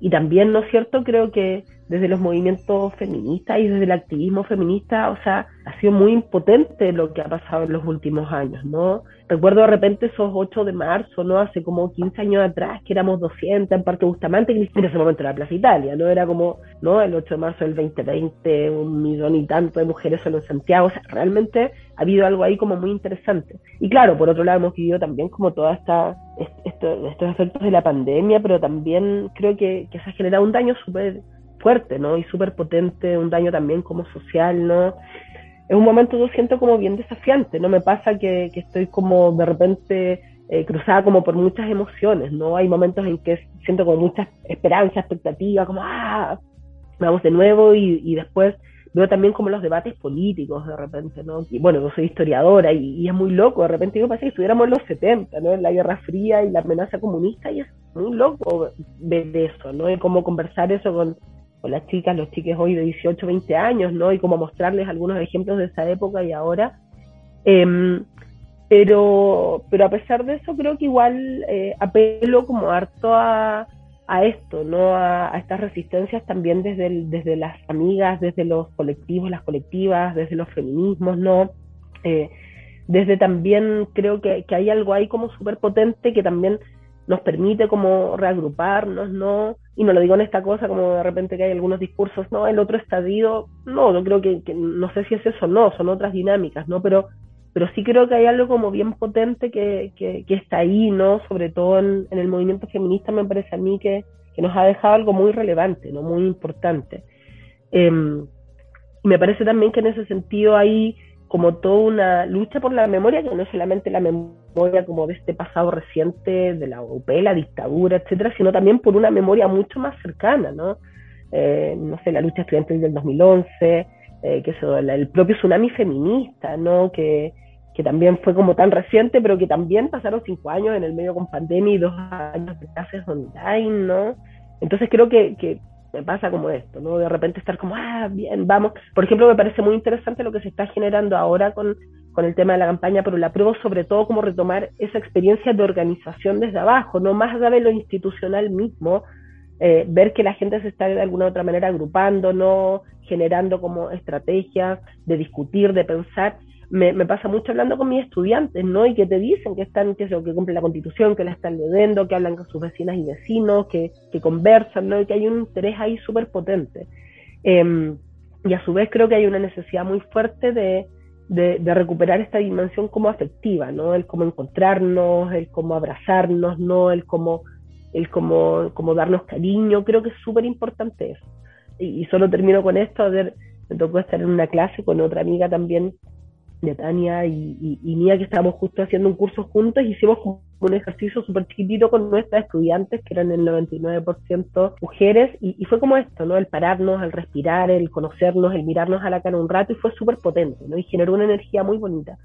Y también, ¿no es cierto? Creo que desde los movimientos feministas y desde el activismo feminista, o sea, ha sido muy impotente lo que ha pasado en los últimos años, ¿no? Recuerdo de repente esos 8 de marzo, ¿no? Hace como 15 años atrás, que éramos 200 en Parque Bustamante, que en ese momento era Plaza Italia, ¿no? Era como, ¿no? El 8 de marzo del 2020, un millón y tanto de mujeres solo en Santiago, o sea, realmente ha habido algo ahí como muy interesante. Y claro, por otro lado hemos vivido también como toda esta, estos efectos de la pandemia, pero también creo que, que se ha generado un daño súper fuerte, ¿no? Y súper potente, un daño también como social, ¿no? Es un momento, yo siento como bien desafiante, ¿no? Me pasa que, que estoy como de repente eh, cruzada como por muchas emociones, ¿no? Hay momentos en que siento como mucha esperanza, expectativa, como, ah, vamos de nuevo y, y después veo también como los debates políticos de repente, ¿no? Y bueno, yo soy historiadora y, y es muy loco, de repente yo pensé que estuviéramos en los 70, ¿no? En la Guerra Fría y la amenaza comunista y es muy loco ver eso, ¿no? Y cómo conversar eso con, las chicas, los chiques hoy de 18, 20 años, ¿no? Y como mostrarles algunos ejemplos de esa época y ahora. Eh, pero, pero a pesar de eso, creo que igual eh, apelo como harto a, a esto, ¿no? A, estas resistencias también desde, desde las amigas, desde los colectivos, las colectivas, desde los feminismos, ¿no? Eh, desde también creo que, que hay algo ahí como súper potente que también nos permite como reagruparnos, ¿no? Y no lo digo en esta cosa como de repente que hay algunos discursos, no, el otro estadio, no, yo creo que, no sé si es eso no, son otras dinámicas, ¿no? Pero, pero sí creo que hay algo como bien potente que, que, que está ahí, ¿no? Sobre todo en, en, el movimiento feminista me parece a mí que, nos ha dejado algo muy relevante, ¿no? Muy importante. Eh, y me parece también que en ese sentido hay como toda una lucha por la memoria, que no es solamente la memoria como de este pasado reciente de la UP, la dictadura, etcétera, sino también por una memoria mucho más cercana, ¿no? Eh, no sé, la lucha estudiantil del 2011, eh, que eso, el propio tsunami feminista, ¿no? Que, que también fue como tan reciente, pero que también pasaron cinco años en el medio con pandemia y dos años de clases online, ¿no? Entonces creo que, que me pasa como esto, ¿no? De repente estar como, ah, bien, vamos. Por ejemplo, me parece muy interesante lo que se está generando ahora con, con el tema de la campaña pero la prueba, sobre todo como retomar esa experiencia de organización desde abajo, no más allá de lo institucional mismo, eh, ver que la gente se está de alguna u otra manera agrupando, ¿no? Generando como estrategias de discutir, de pensar, me, me, pasa mucho hablando con mis estudiantes, ¿no? Y que te dicen que están, que, que cumplen la constitución, que la están leyendo, que hablan con sus vecinas y vecinos, que, que conversan, ¿no? Y que hay un interés ahí súper potente. Eh, y a su vez creo que hay una necesidad muy fuerte de, de, de, recuperar esta dimensión como afectiva, ¿no? El cómo encontrarnos, el cómo abrazarnos, ¿no? El cómo, el cómo, cómo darnos cariño, creo que es súper importante eso. Y, y solo termino con esto, a ver, me tocó estar en una clase con otra amiga también de y, y, y, Mía, que estábamos justo haciendo un curso juntos, hicimos un ejercicio súper chiquitito con nuestras estudiantes, que eran el 99% mujeres, y, y, fue como esto, ¿no? El pararnos, el respirar, el conocernos, el mirarnos a la cara un rato, y fue súper potente, ¿no? Y generó una energía muy bonita.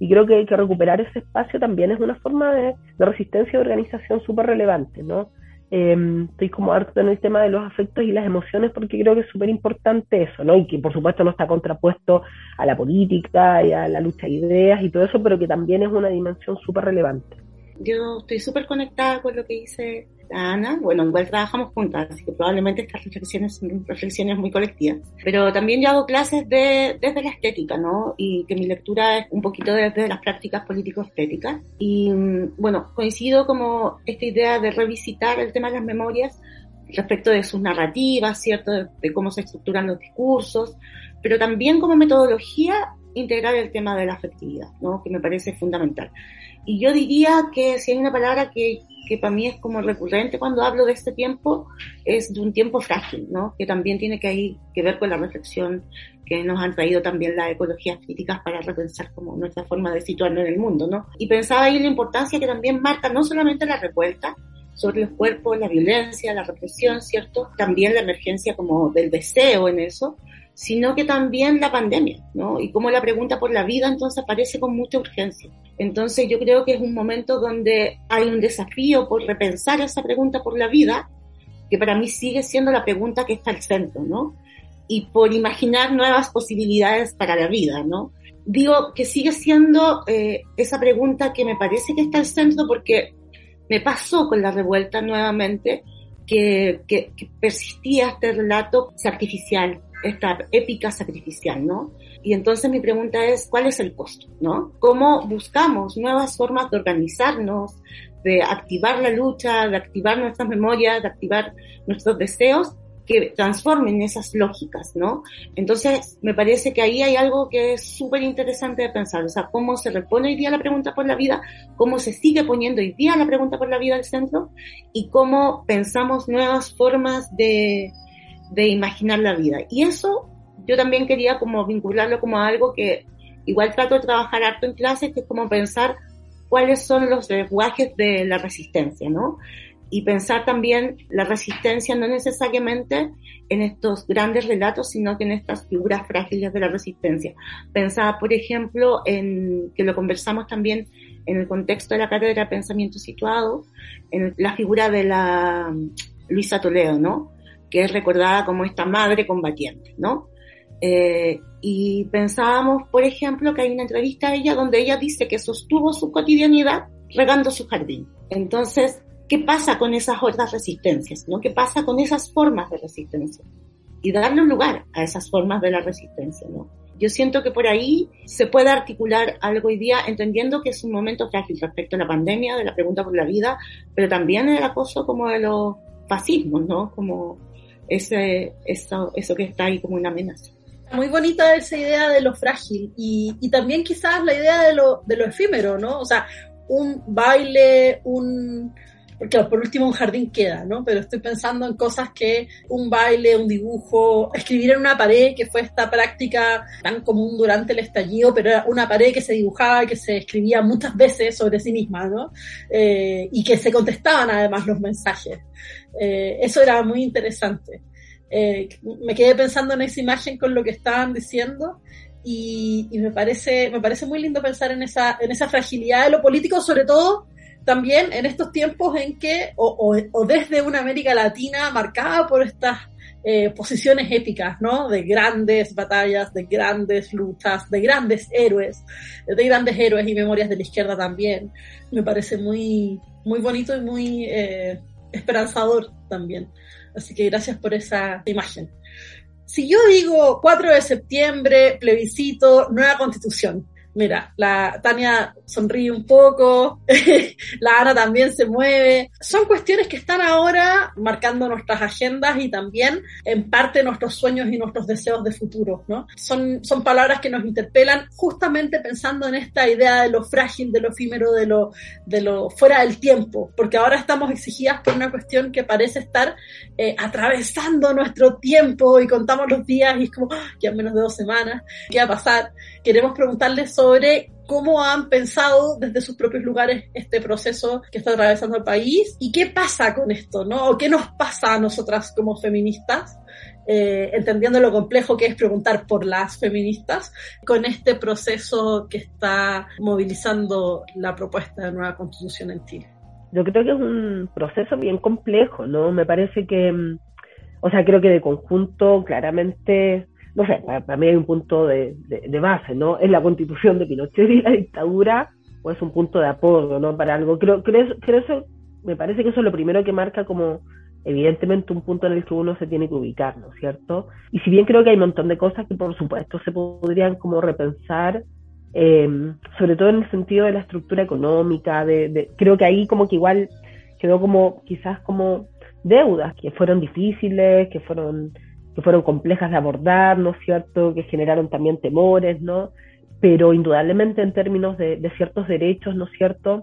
Y creo que, que recuperar ese espacio también es una forma de, de resistencia y organización súper relevante, ¿no? Eh, estoy como harto en el tema de los afectos y las emociones porque creo que es súper importante eso, ¿no? Y que por supuesto no está contrapuesto a la política y a la lucha de ideas y todo eso, pero que también es una dimensión súper relevante. Yo estoy súper conectada con lo que dice Ana, bueno, igual trabajamos juntas, así que probablemente estas reflexiones son reflexiones muy colectivas. Pero también yo hago clases de, desde la estética, ¿no? Y que mi lectura es un poquito desde las prácticas político-estéticas. Y bueno, coincido como esta idea de revisitar el tema de las memorias respecto de sus narrativas, ¿cierto? De, de cómo se estructuran los discursos, pero también como metodología integrar el tema de la afectividad, ¿no? Que me parece fundamental. Y yo diría que si hay una palabra que, que para mí es como recurrente cuando hablo de este tiempo, es de un tiempo frágil, ¿no? Que también tiene que, que ver con la reflexión que nos han traído también las ecologías críticas para repensar como nuestra forma de situarnos en el mundo, ¿no? Y pensaba ahí la importancia que también marca no solamente la revuelta, sobre los cuerpos, la violencia, la represión, ¿cierto? También la emergencia como del deseo en eso, sino que también la pandemia, ¿no? Y cómo la pregunta por la vida entonces aparece con mucha urgencia. Entonces yo creo que es un momento donde hay un desafío por repensar esa pregunta por la vida, que para mí sigue siendo la pregunta que está al centro, ¿no? Y por imaginar nuevas posibilidades para la vida, ¿no? Digo que sigue siendo eh, esa pregunta que me parece que está al centro porque me pasó con la revuelta nuevamente, que, que, que persistía este relato sacrificial, esta épica sacrificial, ¿no? Y entonces mi pregunta es, ¿cuál es el costo? ¿No? ¿Cómo buscamos nuevas formas de organizarnos, de activar la lucha, de activar nuestras memorias, de activar nuestros deseos que transformen esas lógicas, ¿no? Entonces, me parece que ahí hay algo que es súper interesante de pensar, o sea, cómo se repone hoy día la pregunta por la vida, cómo se sigue poniendo hoy día la pregunta por la vida al centro y cómo pensamos nuevas formas de, de imaginar la vida. Y eso yo también quería como vincularlo como algo que igual trato de trabajar harto en clases, que es como pensar cuáles son los lenguajes de la resistencia, ¿no? Y pensar también la resistencia no necesariamente en estos grandes relatos, sino que en estas figuras frágiles de la resistencia. Pensar, por ejemplo, en que lo conversamos también en el contexto de la cátedra pensamiento situado, en la figura de la Luisa Toledo, ¿no? Que es recordada como esta madre combatiente, ¿no? Eh, y pensábamos, por ejemplo, que hay una entrevista a ella donde ella dice que sostuvo su cotidianidad regando su jardín. Entonces, ¿qué pasa con esas otras resistencias? ¿no? ¿Qué pasa con esas formas de resistencia? Y darle un lugar a esas formas de la resistencia. ¿no? Yo siento que por ahí se puede articular algo hoy día, entendiendo que es un momento frágil respecto a la pandemia, de la pregunta por la vida, pero también el acoso como de los fascismos, ¿no? Como ese, eso, eso que está ahí como una amenaza. Muy bonita esa idea de lo frágil y, y también quizás la idea de lo, de lo efímero, ¿no? O sea, un baile, un... Porque por último un jardín queda, ¿no? Pero estoy pensando en cosas que un baile, un dibujo, escribir en una pared, que fue esta práctica tan común durante el estallido, pero era una pared que se dibujaba, que se escribía muchas veces sobre sí misma, ¿no? Eh, y que se contestaban además los mensajes. Eh, eso era muy interesante. Eh, me quedé pensando en esa imagen con lo que estaban diciendo y, y, me parece me parece muy lindo pensar en esa en esa fragilidad de lo político sobre todo también en estos tiempos en que o, desde una América Latina marcada por estas eh, posiciones épicas, ¿no? De grandes batallas, de grandes luchas, de grandes héroes, de grandes héroes y memorias de la izquierda también. Me parece muy, muy bonito y muy eh, esperanzador también. Así que gracias por esa imagen. Si yo digo 4 de septiembre, plebiscito, nueva constitución, Mira, la Tania sonríe un poco, la Ana también se mueve. Son cuestiones que están ahora marcando nuestras agendas y también en parte nuestros sueños y nuestros deseos de futuro, ¿no? Son, son palabras que nos interpelan justamente pensando en esta idea de lo frágil, de lo efímero, de lo, de lo fuera del tiempo, porque ahora estamos exigidas por una cuestión que parece estar eh, atravesando nuestro tiempo y contamos los días y es como, ¡ah! ya menos de dos semanas, ¿qué va a pasar? Queremos preguntarles sobre sobre cómo han pensado desde sus propios lugares este proceso que está atravesando el país y qué pasa con esto, ¿no? O qué nos pasa a nosotras como feministas, eh, entendiendo lo complejo que es preguntar por las feministas, con este proceso que está movilizando la propuesta de nueva constitución en Chile. Yo creo que es un proceso bien complejo, ¿no? Me parece que, mm, o sea, creo que de conjunto claramente no sé, para, mí hay un punto de, de, base, ¿no? ¿Es la constitución de Pinochet y la dictadura o es un punto de apoyo, ¿no? Para algo. Creo, creo, creo eso, me parece que eso es lo primero que marca como evidentemente un punto en el que uno se tiene que ubicar, ¿no es cierto? Y si bien creo que hay un montón de cosas que por supuesto se podrían como repensar, eh, sobre todo en el sentido de la estructura económica, de, de, creo que ahí como que igual quedó como quizás como deudas que fueron difíciles, que fueron que fueron complejas de abordar, ¿no es cierto?, que generaron también temores, ¿no? Pero indudablemente en términos de, ciertos derechos, ¿no es cierto?,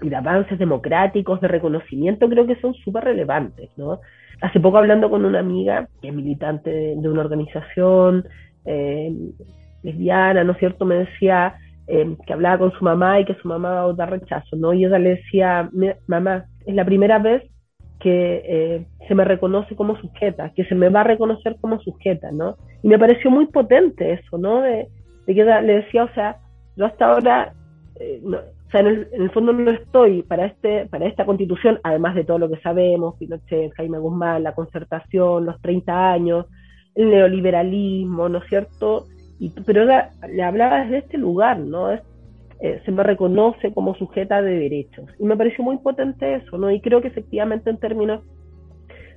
y de avances democráticos, de reconocimiento, creo que son súper relevantes, ¿no? Hace poco hablando con una amiga que es militante de, de una organización eh, lesbiana, ¿no es cierto?, me decía eh, que hablaba con su mamá y que su mamá da rechazo, ¿no? Y ella le decía, mamá, es la primera vez que eh, se me reconoce como sujeta, que se me va a reconocer como sujeta, ¿no? Y me pareció muy potente eso, ¿no? De, de que le decía, o sea, yo hasta ahora, eh, no, o sea, en el, fondo no estoy para este para esta constitución, además de todo lo que sabemos, Pinochet, Jaime Guzmán, la concertación, los 30 años, el neoliberalismo, ¿no es cierto? Y, pero le hablaba desde este lugar, ¿no? Eh, se me reconoce como sujeta de derechos. Y me pareció muy potente eso, ¿no? Y creo que efectivamente en términos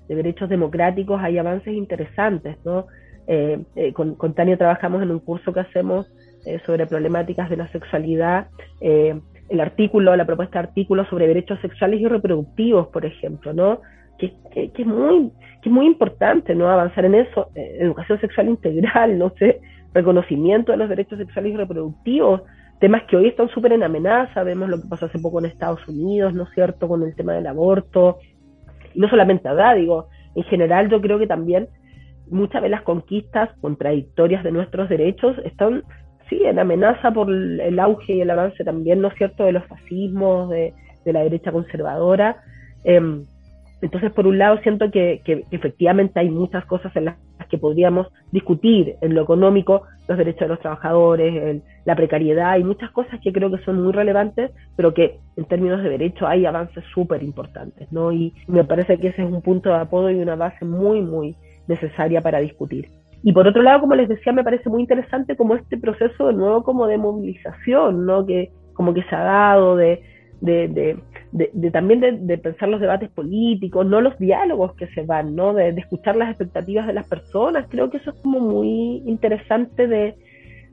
derechos democráticos hay avances interesantes, ¿no? Eh, eh, con, con, Tania trabajamos en un curso que hacemos eh, sobre problemáticas de la sexualidad, el artículo, la propuesta de artículo sobre derechos sexuales y reproductivos, por ejemplo, ¿no? Que, que, es muy que es muy importante, ¿no? Avanzar en eso, educación sexual integral, no sé, reconocimiento de los derechos sexuales y reproductivos, temas que hoy están súper en amenaza, vemos lo que pasó hace poco en Estados Unidos, ¿no es cierto?, con el tema del aborto, y no solamente acá, digo, en general yo creo que también muchas de las conquistas contradictorias de nuestros derechos están, sí, en amenaza por el auge y el avance también, ¿no es cierto?, de los fascismos, de, la derecha conservadora. Em, entonces, por un lado, siento que, efectivamente hay muchas cosas en las que podríamos discutir en lo económico, los derechos de los trabajadores, la precariedad, hay muchas cosas que creo que son muy relevantes, pero que en términos de derecho hay avances súper importantes, ¿no? Y me parece que ese es un punto de apoyo y una base muy, muy necesaria para discutir. Y por otro lado, como les decía, me parece muy interesante como este proceso de nuevo como de movilización, ¿no? Que como que se ha dado de, de, de, también de, pensar los debates políticos, no los diálogos que se van, ¿no? De, escuchar las expectativas de las personas. Creo que eso es como muy interesante de,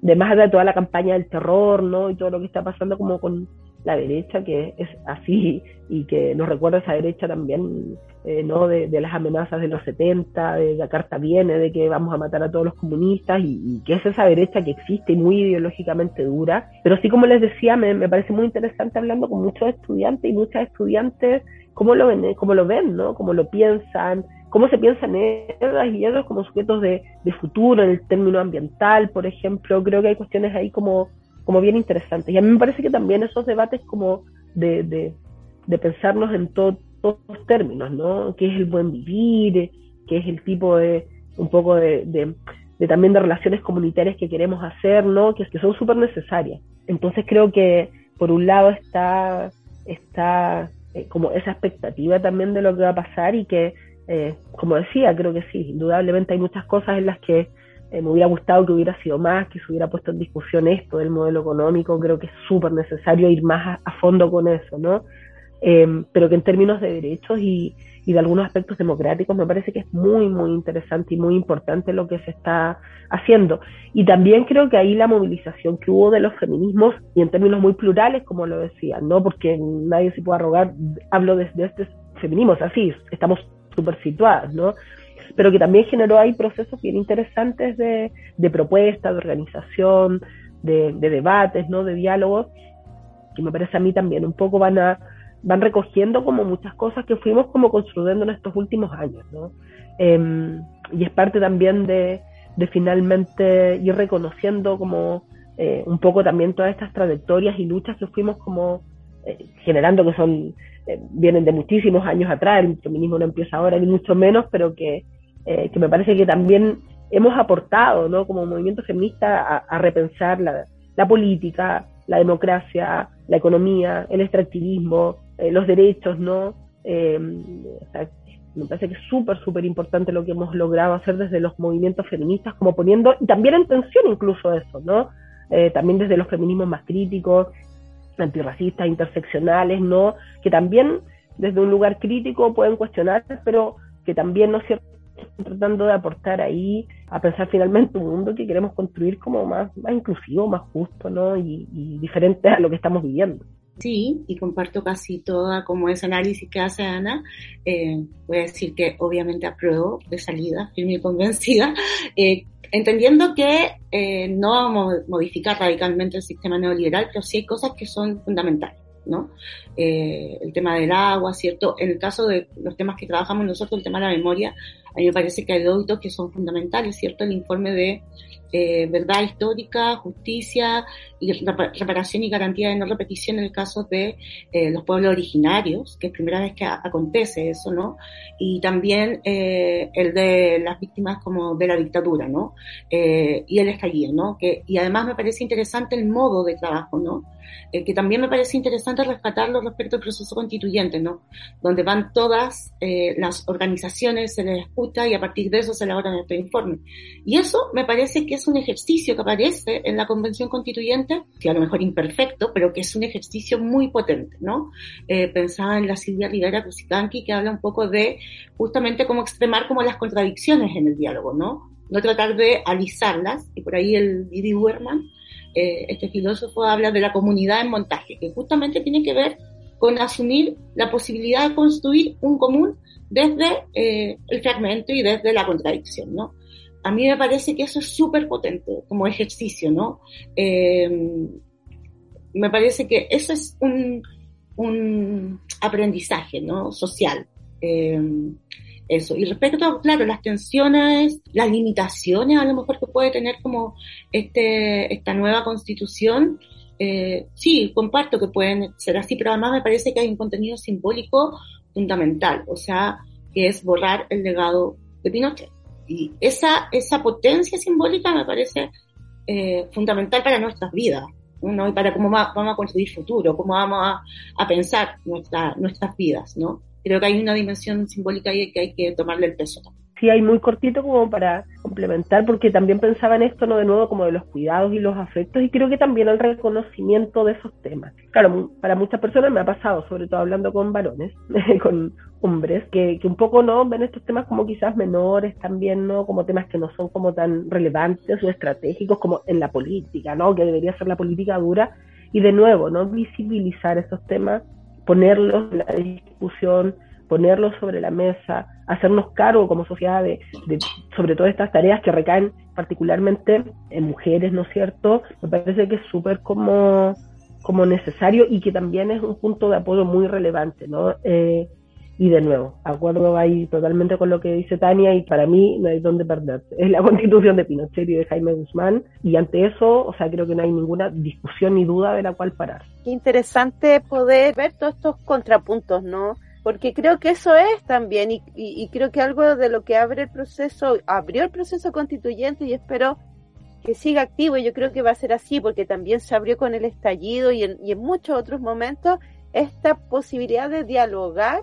de más allá de toda la campaña del terror, ¿no? Y todo lo que está pasando como con la derecha, que es así y que nos recuerda esa derecha también, eh, ¿no? De, las amenazas de los 70, de la carta viene, de que vamos a matar a todos los comunistas y, que es esa derecha que existe y muy ideológicamente dura. Pero sí, como les decía, me, me parece muy interesante hablando con muchos estudiantes y muchas estudiantes, cómo lo ven, cómo lo ven, ¿no? Cómo lo piensan, cómo se piensan ellas y ellos como sujetos de, de futuro en el término ambiental, por ejemplo. Creo que hay cuestiones ahí como como bien interesantes. Y a mí me parece que también esos debates como de, de, pensarnos en todos los términos, ¿no? ¿Qué es el buen vivir? ¿Qué es el tipo de, un poco de, de, también de relaciones comunitarias que queremos hacer, ¿no? Que, que son súper necesarias. Entonces creo que por un lado está, está eh, como esa expectativa también de lo que va a pasar y que, eh, como decía, creo que sí, indudablemente hay muchas cosas en las que eh, me hubiera gustado que hubiera sido más, que se hubiera puesto en discusión esto del modelo económico. Creo que es súper necesario ir más a, fondo con eso, ¿no? Eh, pero que en términos de derechos y, y, de algunos aspectos democráticos me parece que es muy, muy interesante y muy importante lo que se está haciendo. Y también creo que ahí la movilización que hubo de los feminismos, y en términos muy plurales, como lo decía, ¿no? Porque nadie se puede arrogar, hablo desde este feminismo, así, estamos súper situadas, ¿no? Pero que también generó ahí procesos bien interesantes de, de propuesta, de organización, de, debates, ¿no? de diálogos, que me parece a mí también un poco van a van recogiendo como muchas cosas que fuimos como construyendo en estos últimos años, ¿no? Em, y es parte también de, de finalmente ir reconociendo como eh, un poco también todas estas trayectorias y luchas que fuimos como eh, generando que son eh, vienen de muchísimos años atrás, el feminismo no empieza ahora ni mucho menos, pero que eh, que me parece que también hemos aportado, ¿no? Como movimiento feminista a, repensar la, política, la democracia, la economía, el extractivismo, eh, los derechos, ¿no? Eh, me parece que es súper, súper importante lo que hemos logrado hacer desde los movimientos feministas, como poniendo, y también en tensión incluso eso, ¿no? también desde los feminismos más críticos, antirracistas, interseccionales, ¿no? Que también desde un lugar crítico pueden cuestionar, pero que también, ¿no es cierto?, tratando de aportar ahí a pensar finalmente un mundo que queremos construir como más, más inclusivo, más justo, ¿no? Y, diferente a lo que estamos viviendo. Sí, y comparto casi toda como ese análisis que hace Ana. Eh, voy a decir que obviamente apruebo de salida, firme y convencida, eh, entendiendo que eh, no vamos a modificar radicalmente el sistema neoliberal, pero sí hay cosas que son fundamentales. ¿No? Eh, el tema del agua, ¿cierto? En el caso de los temas que trabajamos nosotros, el tema de la memoria, a mí me parece que hay dos hitos que son fundamentales, ¿cierto? El informe de eh, verdad histórica, justicia y reparación y garantía de no repetición en el caso de eh, los pueblos originarios, que es primera vez que acontece eso, ¿no? Y también eh, el de las víctimas como de la dictadura, ¿no? y el estallido, ¿no? Que, y además me parece interesante el modo de trabajo, ¿no? Que también me parece interesante rescatarlo respecto al proceso constituyente, ¿no? Donde van todas las organizaciones, se les escucha y a partir de eso se elaboran este informe. Y eso me parece que es un ejercicio que aparece en la Convención Constituyente, que a lo mejor imperfecto, pero que es un ejercicio muy potente, ¿no? Eh, pensaba en la Silvia Rivera Cusicanqui, que habla un poco de justamente cómo extremar como las contradicciones en el diálogo, ¿no? No tratar de alisarlas, y por ahí el Didi Werman, eh, este filósofo habla de la comunidad en montaje, que justamente tiene que ver con asumir la posibilidad de construir un común desde eh, el fragmento y desde la contradicción, ¿no? A mí me parece que eso es súper potente como ejercicio, ¿no? Eh, me parece que eso es un, un aprendizaje, ¿no? Social. Eso. Y respecto a, claro, las tensiones, las limitaciones a lo mejor que puede tener como este, esta nueva constitución, eh, sí, comparto que pueden ser así, pero además me parece que hay un contenido simbólico fundamental, o sea, que es borrar el legado de Pinochet. Y esa, esa potencia simbólica me parece eh, fundamental para nuestras vidas, ¿no? Y para cómo vamos a construir futuro, cómo vamos a, a pensar nuestra, nuestras vidas, ¿no? Creo que hay una dimensión simbólica ahí que hay que tomarle el peso sí hay muy cortito como para complementar, porque también pensaba en esto, ¿no? De nuevo, como de los cuidados y los afectos, y creo que también el reconocimiento de esos temas. Claro, para muchas personas me ha pasado, sobre todo hablando con varones, con hombres, que, que un poco, ¿no? Ven estos temas como quizás menores también, ¿no? Como temas que no son como tan relevantes o estratégicos como en la política, ¿no? Que debería ser la política dura. Y de nuevo, ¿no? Visibilizar esos temas, ponerlos en la discusión, ponerlos sobre la mesa, hacernos cargo como sociedad de, sobre todo estas tareas que recaen particularmente en mujeres, ¿no es cierto? Me parece que es súper como, como necesario y que también es un punto de apoyo muy relevante, ¿no? Eh, y de nuevo, acuerdo ahí totalmente con lo que dice Tania y para mí no hay dónde perder. Es la constitución de Pinochet y de Jaime Guzmán y ante eso, o sea, creo que no hay ninguna discusión ni duda de la cual parar. Qué interesante poder ver todos estos contrapuntos, ¿no? porque creo que eso es también, y, creo que algo de lo que abre el proceso, abrió el proceso constituyente y espero que siga activo, y yo creo que va a ser así, porque también se abrió con el estallido y en, y en muchos otros momentos esta posibilidad de dialogar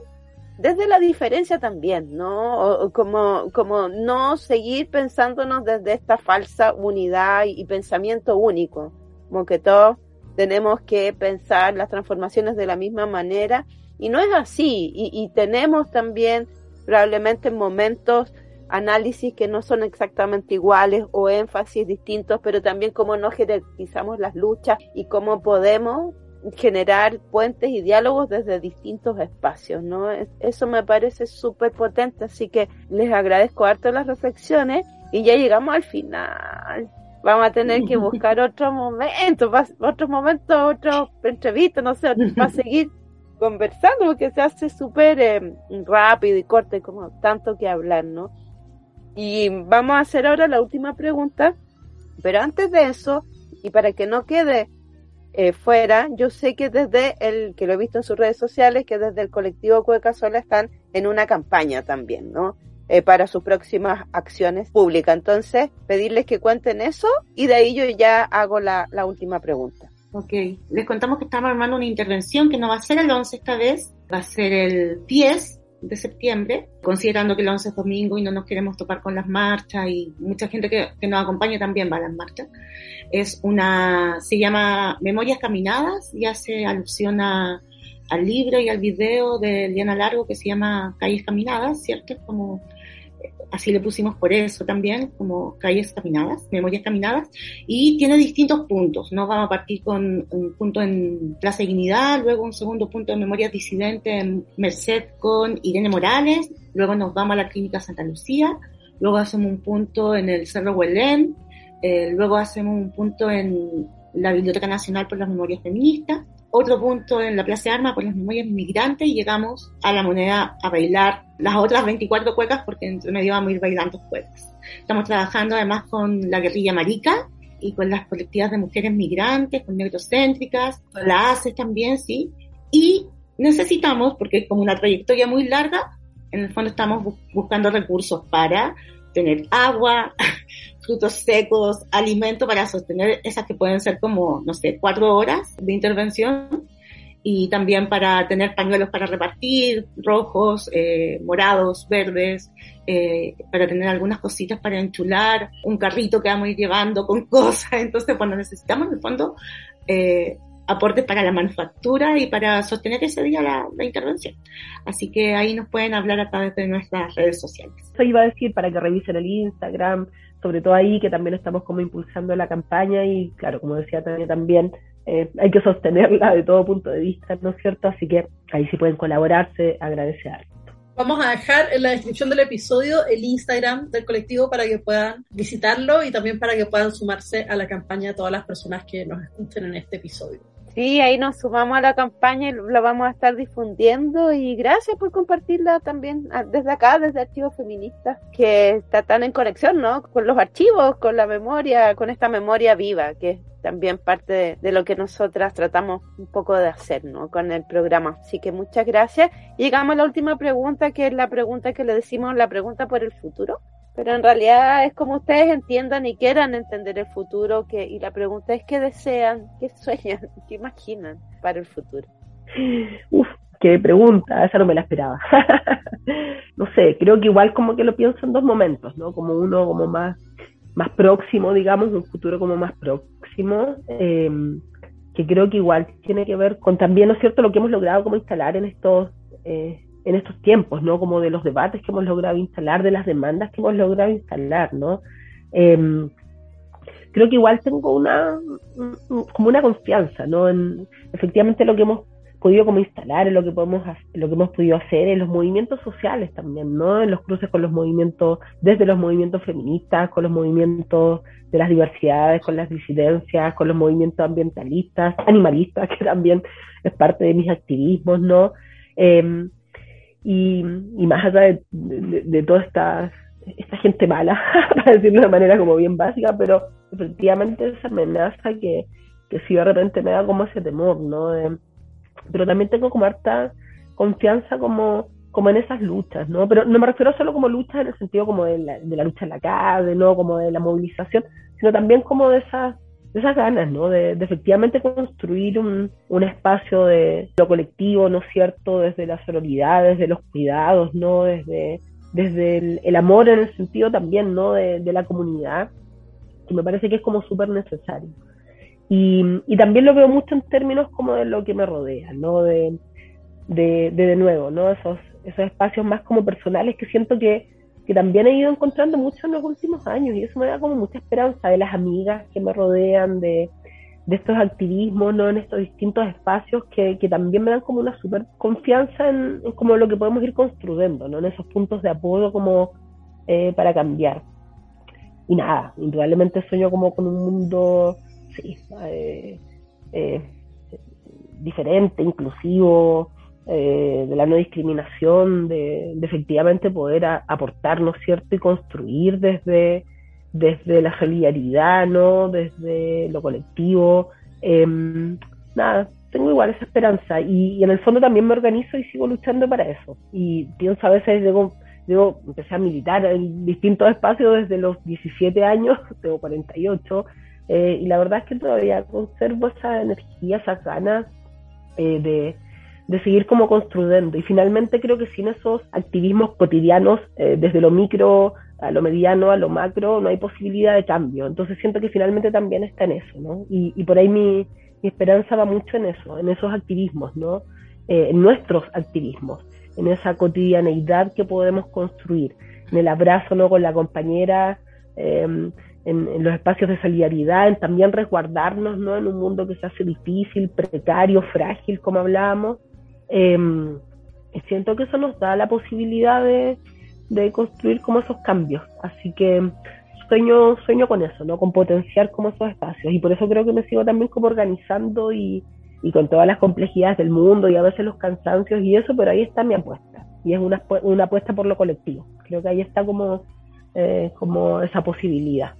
desde la diferencia también, ¿no? como, como no seguir pensándonos desde esta falsa unidad y pensamiento único, como que todos tenemos que pensar las transformaciones de la misma manera y no es así. Y, tenemos también probablemente momentos análisis que no son exactamente iguales o énfasis distintos, pero también cómo no jerarquizamos las luchas y cómo podemos generar puentes y diálogos desde distintos espacios, ¿no? Eso me parece súper potente, así que les agradezco harto las reflexiones y ya llegamos al final. Vamos a tener que buscar otro momento, otro momento, otro entrevista, no sé, para seguir conversando porque se hace súper eh, rápido y corto y como tanto que hablar, ¿no? Y vamos a hacer ahora la última pregunta, pero antes de eso, y para que no quede eh, fuera, yo sé que desde el, que lo he visto en sus redes sociales, que desde el colectivo Cueca Sola están en una campaña también, ¿no? Eh, para sus próximas acciones públicas. Entonces, pedirles que cuenten eso y de ahí yo ya hago la, la última pregunta. Ok, les contamos que estamos armando una intervención que no va a ser el 11 esta vez, va a ser el 10 de septiembre, considerando que el 11 es domingo y no nos queremos topar con las marchas y mucha gente que, que nos acompaña también va a las marchas. Es una, se llama Memorias Caminadas y hace alusión a, al libro y al video de Liana Largo que se llama Calles Caminadas, ¿cierto? Es como así le pusimos por eso también, como calles caminadas, memorias caminadas, y tiene distintos puntos, ¿no? Vamos a partir con un punto en Plaza Dignidad, luego un segundo punto de memorias disidentes en Merced con Irene Morales, luego nos vamos a la Clínica Santa Lucía, luego hacemos un punto en el Cerro Huelén, eh, luego hacemos un punto en la Biblioteca Nacional por las Memorias Feministas, otro punto en la Plaza de Armas por las memorias inmigrantes y llegamos a la moneda a bailar las otras 24 cuecas porque entre medio vamos a ir bailando cuecas. Estamos trabajando además con la guerrilla marica y con las colectivas de mujeres migrantes, con negrocéntricas, con la ACES también, sí. Y necesitamos, porque es como una trayectoria muy larga, en el fondo estamos buscando recursos para tener agua, frutos secos, alimento para sostener esas que pueden ser como, no sé, cuatro horas de intervención. y también para tener pañuelos para repartir, rojos, eh, morados, verdes, eh, para tener algunas cositas para enchular, un carrito que vamos a ir llevando con cosas. Entonces, bueno, necesitamos en el fondo eh, aportes para la manufactura y para sostener ese día la, la, intervención. Así que ahí nos pueden hablar a través de nuestras redes sociales. Eso iba a decir para que revisen el Instagram, sobre todo ahí que también estamos como impulsando la campaña y claro, como decía Tania también, eh, hay que sostenerla de todo punto de vista, ¿no es cierto? Así que ahí sí pueden colaborarse, agradecer. Vamos a dejar en la descripción del episodio el Instagram del colectivo para que puedan visitarlo y también para que puedan sumarse a la campaña todas las personas que nos escuchen en este episodio. Sí, ahí nos sumamos a la campaña y lo vamos a estar difundiendo y gracias por compartirla también ah, desde acá, desde Archivos Feministas, que está tan en conexión, ¿no? Con los archivos, con la memoria, con esta memoria viva, que también parte de, lo que nosotras tratamos un poco de hacer ¿no? con el programa. Así que muchas gracias. Llegamos a la última pregunta, que es la pregunta que le decimos, la pregunta por el futuro. Pero en realidad es como ustedes entiendan y quieran entender el futuro, que, y la pregunta es qué desean, qué sueñan, qué imaginan para el futuro. Uf, qué pregunta, esa no me la esperaba. no sé, creo que igual como que lo pienso en dos momentos, ¿no? Como uno como más más próximo, digamos, un futuro como más próximo, eh, que creo que igual tiene que ver con también, ¿no es cierto?, lo que hemos logrado como instalar en estos, eh, en estos tiempos, ¿no? Como de los debates que hemos logrado instalar, de las demandas que hemos logrado instalar, ¿no? Em, creo que igual tengo una, como una confianza, ¿no? En efectivamente lo que hemos podido como instalar, en lo que podemos lo que hemos podido hacer, en los movimientos sociales también, ¿no? En los cruces con los movimientos, desde los movimientos feministas, con los movimientos de las diversidades, con las disidencias, con los movimientos ambientalistas, animalistas, que también es parte de mis activismos, ¿no? Em, y, más allá de, toda esta, esta gente mala, para decirlo de manera como bien básica, pero efectivamente esa amenaza que, que sí de repente me da como ese temor, ¿no? pero también tengo como harta confianza como, como en esas luchas, ¿no? Pero no me refiero solo como luchas en el sentido como de la, de la lucha en la calle, ¿no? Como de la movilización, sino también como de esas, de esas ganas, ¿no? De, efectivamente construir un, un, espacio de lo colectivo, ¿no es cierto? Desde la sororidad, desde los cuidados, ¿no? Desde, desde el, amor en el sentido también, ¿no? De, de la comunidad, que me parece que es como súper necesario. Y, y, también lo veo mucho en términos como de lo que me rodea, ¿no? De, de, de, nuevo, ¿no? Esos, esos espacios más como personales que siento que, que también he ido encontrando mucho en los últimos años y eso me da como mucha esperanza de las amigas que me rodean, de, estos activismos, ¿no? En estos distintos espacios que, también me dan como una super confianza en, como lo que podemos ir construyendo, ¿no? En esos puntos de apoyo como eh, para cambiar. Y nada, indudablemente sueño como con un mundo eh, eh, diferente, inclusivo, eh, de la no discriminación, de, efectivamente poder aportarnos cierto? Y construir desde, desde la solidaridad, ¿no? Desde lo colectivo. Em, nada, tengo igual esa esperanza y, en el fondo también me organizo y sigo luchando para eso. Y pienso a veces, digo, digo empecé a militar en distintos espacios desde los 17 años, tengo 48, eh, y la verdad es que todavía conservo esa energía, esas ganas eh, de, de, seguir como construyendo. Y finalmente creo que sin esos activismos cotidianos, eh, desde lo micro a lo mediano, a lo macro, no hay posibilidad de cambio. Entonces siento que finalmente también está en eso, ¿no? Y, y por ahí mi, mi, esperanza va mucho en eso, en esos activismos, ¿no? en nuestros activismos, en esa cotidianeidad que podemos construir, en el abrazo, ¿no? Con la compañera. Eh, en, los espacios de solidaridad, en también resguardarnos ¿no? en un mundo que se hace difícil, precario, frágil, como hablábamos. Eh, siento que eso nos da la posibilidad de, construir como esos cambios. Así que sueño, sueño con eso, ¿no? con potenciar como esos espacios. Y por eso creo que me sigo también como organizando y, y con todas las complejidades del mundo y a veces los cansancios y eso, pero ahí está mi apuesta. Y es una, una apuesta por lo colectivo. Creo que ahí está como, eh, como esa posibilidad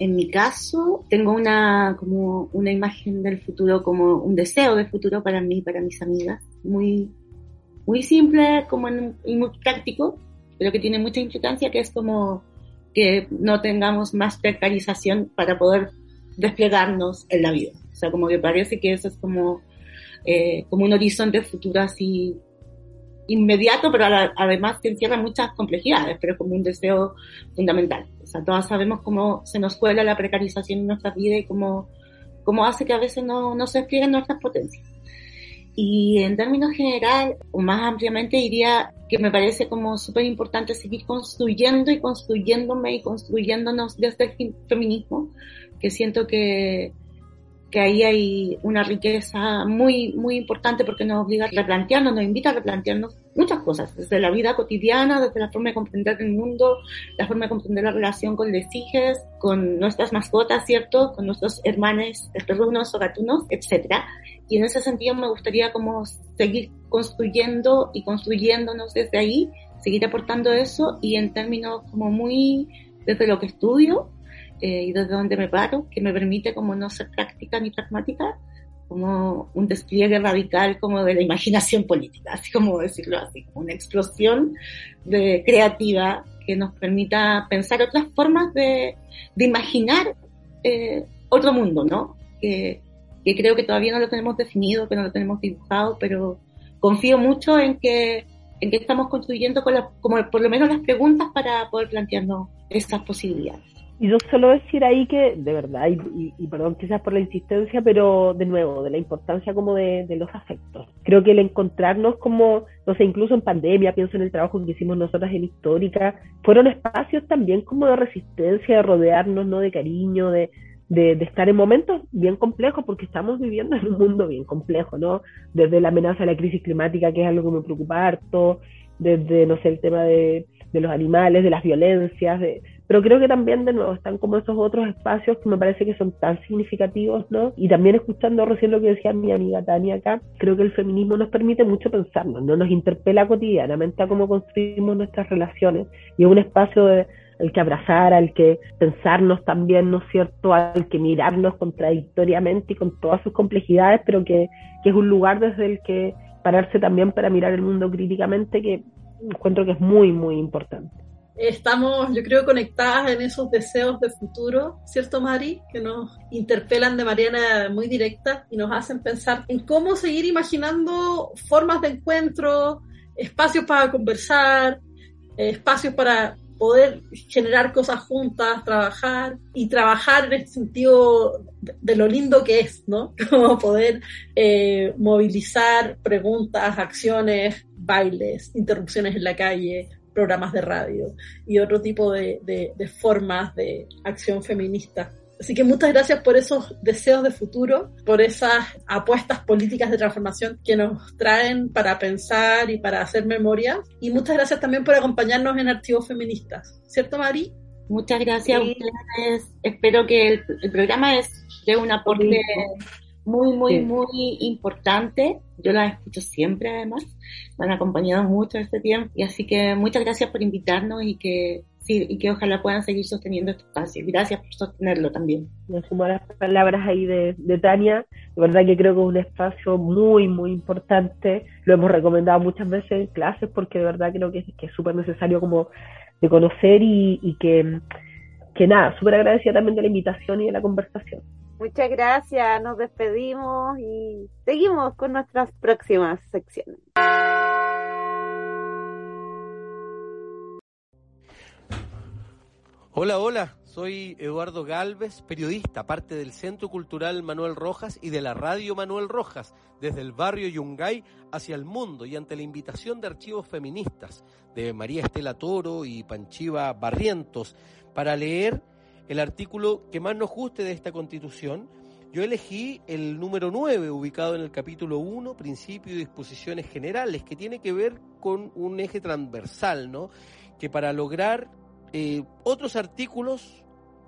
en mi caso, tengo una, como una imagen del futuro, como un deseo del futuro para mí para mis amigas. Muy, muy simple como y muy práctico, pero que tiene mucha importancia, que es como que no tengamos más precarización para poder desplegarnos en la vida. O sea, como que parece que eso es como eh, como un horizonte futuro así inmediato, pero además que encierra muchas complejidades, pero como un deseo fundamental. Sea, todas sabemos cómo se nos cuela la precarización en nuestra vida y cómo, cómo hace que a veces no, no se desplieguen nuestras potencias. Y en términos general, o más ampliamente, diría que me parece como súper importante seguir construyendo y construyéndome y construyéndonos desde el feminismo, que siento que, que ahí hay una riqueza muy, muy importante porque nos obliga a replantearnos, nos invita a replantearnos muchas cosas, desde la vida cotidiana, desde la forma de comprender el mundo, la forma de comprender la relación con los hijos, con nuestras mascotas, ¿cierto? Con nuestros hermanos, perrunos o gatunos, etcétera. Y en ese sentido me gustaría como seguir construyendo y construyéndonos desde ahí, seguir aportando eso y en términos como muy desde lo que estudio, eh, y desde donde me paro, que me permite como no ser práctica ni pragmática, como un despliegue radical como de la imaginación política, así como decirlo así, una explosión de creativa que nos permita pensar otras formas de, de imaginar eh, otro mundo, ¿no? Que, que creo que todavía no lo tenemos definido, que no lo tenemos dibujado, pero confío mucho en que en que estamos construyendo con como por lo menos las preguntas para poder plantearnos esas posibilidades. Y yo solo decir ahí que, de verdad, y, perdón quizás por la insistencia, pero de nuevo, de la importancia como de, de, los afectos. Creo que el encontrarnos como, no sé, incluso en pandemia, pienso en el trabajo que hicimos nosotras en Histórica, fueron espacios también como de resistencia, de rodearnos, ¿no? De cariño, de, de, de, estar en momentos bien complejos, porque estamos viviendo en un mundo bien complejo, ¿no? Desde la amenaza de la crisis climática, que es algo que me preocupa harto, desde, no sé, el tema de, de los animales, de las violencias, de, pero creo que también de nuevo están como esos otros espacios que me parece que son tan significativos, ¿no? Y también escuchando recién lo que decía mi amiga Tania acá, creo que el feminismo nos permite mucho pensarnos, ¿no? Nos interpela cotidianamente a cómo construimos nuestras relaciones y es un espacio de, al que abrazar, al que pensarnos también, ¿no es cierto?, al que mirarnos contradictoriamente y con todas sus complejidades, pero que, que es un lugar desde el que pararse también para mirar el mundo críticamente, que encuentro que es muy, muy importante estamos, yo creo, conectadas en esos deseos de futuro, ¿cierto, Mari? Que nos interpelan de manera muy directa y nos hacen pensar en cómo seguir imaginando formas de encuentro, espacios para conversar, espacios para poder generar cosas juntas, trabajar y trabajar en este sentido de, lo lindo que es, ¿no? Como poder eh, movilizar preguntas, acciones, bailes, interrupciones en la calle, programas de radio y otro tipo de, de, formas de acción feminista. Así que muchas gracias por esos deseos de futuro, por esas apuestas políticas de transformación que nos traen para pensar y para hacer memoria. Y muchas gracias también por acompañarnos en Archivos Feministas. ¿Cierto, Mari? Muchas gracias a ustedes. Espero que el, programa es de un aporte muy, muy, muy importante. Yo la escucho siempre, además. Me han acompañado mucho este tiempo. Y así que muchas gracias por invitarnos y que sí, y que ojalá puedan seguir sosteniendo este espacio. Gracias por sostenerlo también. Me sumo a las palabras ahí de, de Tania. De verdad que creo que es un espacio muy, muy importante. Lo hemos recomendado muchas veces en clases porque de verdad creo que, que es súper necesario como de conocer y, y que, que nada, súper agradecida también de la invitación y de la conversación. Muchas gracias, nos despedimos y seguimos con nuestras próximas secciones. Hola, hola, soy Eduardo Galvez, periodista, parte del Centro Cultural Manuel Rojas y de la Radio Manuel Rojas, desde el barrio Yungay hacia el mundo y ante la invitación de archivos feministas de María Estela Toro y Panchiva Barrientos para leer el artículo que más nos guste de esta constitución, yo elegí el número 9, ubicado en el capítulo 1, principio y disposiciones generales, que tiene que ver con un eje transversal, ¿no? Que para lograr eh, otros artículos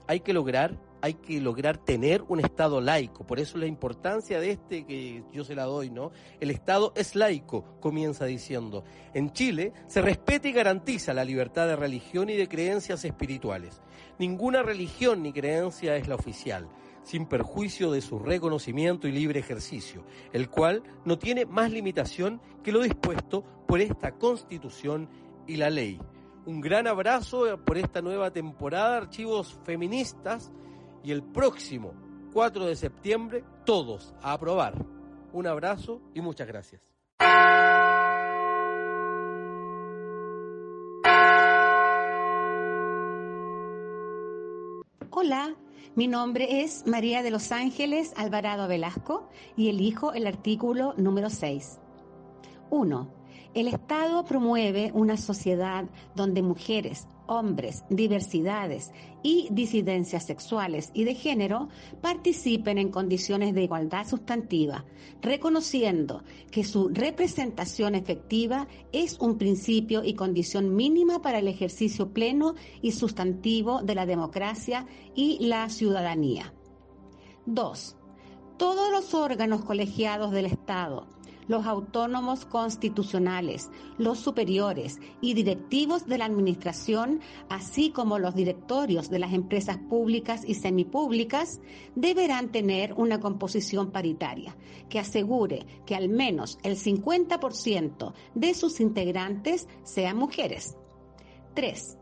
hay que lograr hay que lograr tener un Estado laico. Por eso la importancia de este que yo se la doy, ¿no? El Estado es laico, comienza diciendo. En Chile se respeta y garantiza la libertad de religión y de creencias espirituales. Ninguna religión ni creencia es la oficial sin perjuicio de su reconocimiento y libre ejercicio, el cual no tiene más limitación que lo dispuesto por esta Constitución y la ley. Un gran abrazo por esta nueva temporada archivos feministas y el próximo 4 de septiembre todos a aprobar. Un abrazo y muchas gracias. Hola, mi nombre es María de los Ángeles Alvarado Velasco y elijo el artículo número 6. 1. El Estado promueve una sociedad donde mujeres, hombres, diversidades y disidencias sexuales y de género participen en condiciones de igualdad sustantiva, reconociendo que su representación efectiva es un principio y condición mínima para el ejercicio pleno y sustantivo de la democracia y la ciudadanía. 2. Todos los órganos colegiados del Estado, los autónomos constitucionales, los superiores y directivos de la Administración, así como los directorios de las empresas públicas y semipúblicas, deberán tener una composición paritaria que asegure que al menos el 50% de sus integrantes sean mujeres. 3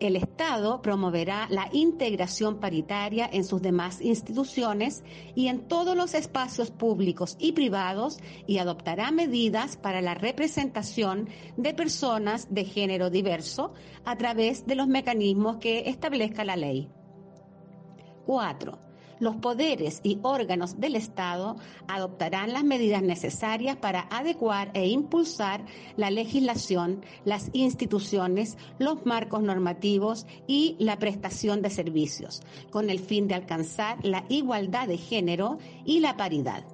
el Estado promoverá la integración paritaria en sus demás instituciones y en todos los espacios públicos y privados y adoptará medidas para la representación de personas de género diverso a través de los mecanismos que establezca la ley. 4 los poderes y órganos del Estado adoptarán las medidas necesarias para adecuar e impulsar la legislación, las instituciones, los marcos normativos y la prestación de servicios, con el fin de alcanzar la igualdad de género y la paridad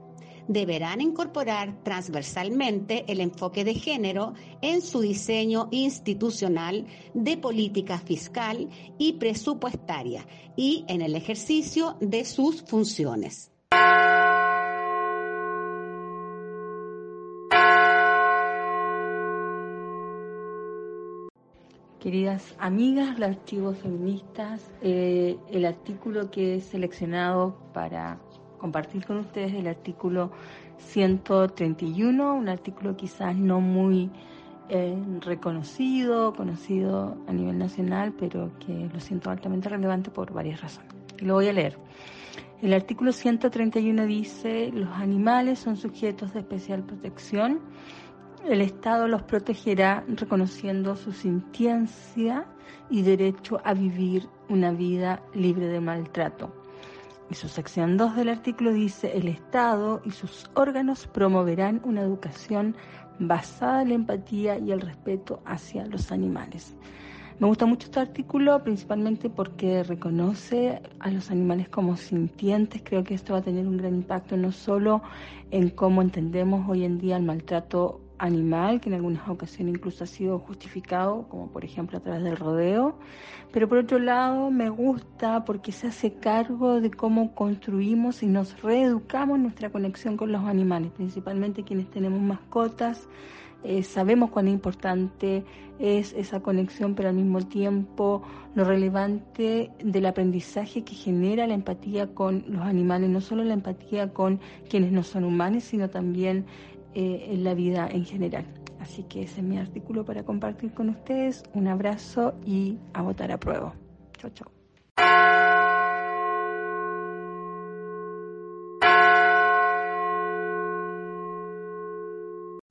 deberán incorporar transversalmente el enfoque de género en su diseño institucional de política fiscal y presupuestaria y en el ejercicio de sus funciones. Queridas amigas, los archivos feministas, eh, el artículo que he seleccionado para compartir con ustedes el artículo 131, un artículo quizás no muy eh, reconocido, conocido a nivel nacional, pero que lo siento altamente relevante por varias razones. Lo voy a leer. El artículo 131 dice, los animales son sujetos de especial protección. El Estado los protegerá reconociendo su sintiencia y derecho a vivir una vida libre de maltrato. Y su sección 2 del artículo dice, el Estado y sus órganos promoverán una educación basada en la empatía y el respeto hacia los animales. Me gusta mucho este artículo, principalmente porque reconoce a los animales como sintientes. Creo que esto va a tener un gran impacto no solo en cómo entendemos hoy en día el maltrato animal, que en algunas ocasiones incluso ha sido justificado, como por ejemplo a través del rodeo. Pero por otro lado, me gusta porque se hace cargo de cómo construimos y nos reeducamos nuestra conexión con los animales, principalmente quienes tenemos mascotas. Eh, sabemos cuán importante es esa conexión, pero al mismo tiempo lo relevante del aprendizaje que genera la empatía con los animales, no solo la empatía con quienes no son humanos, sino también eh, en la vida en general. Así que ese es mi artículo para compartir con ustedes. Un abrazo y a votar a prueba. Chau, chau.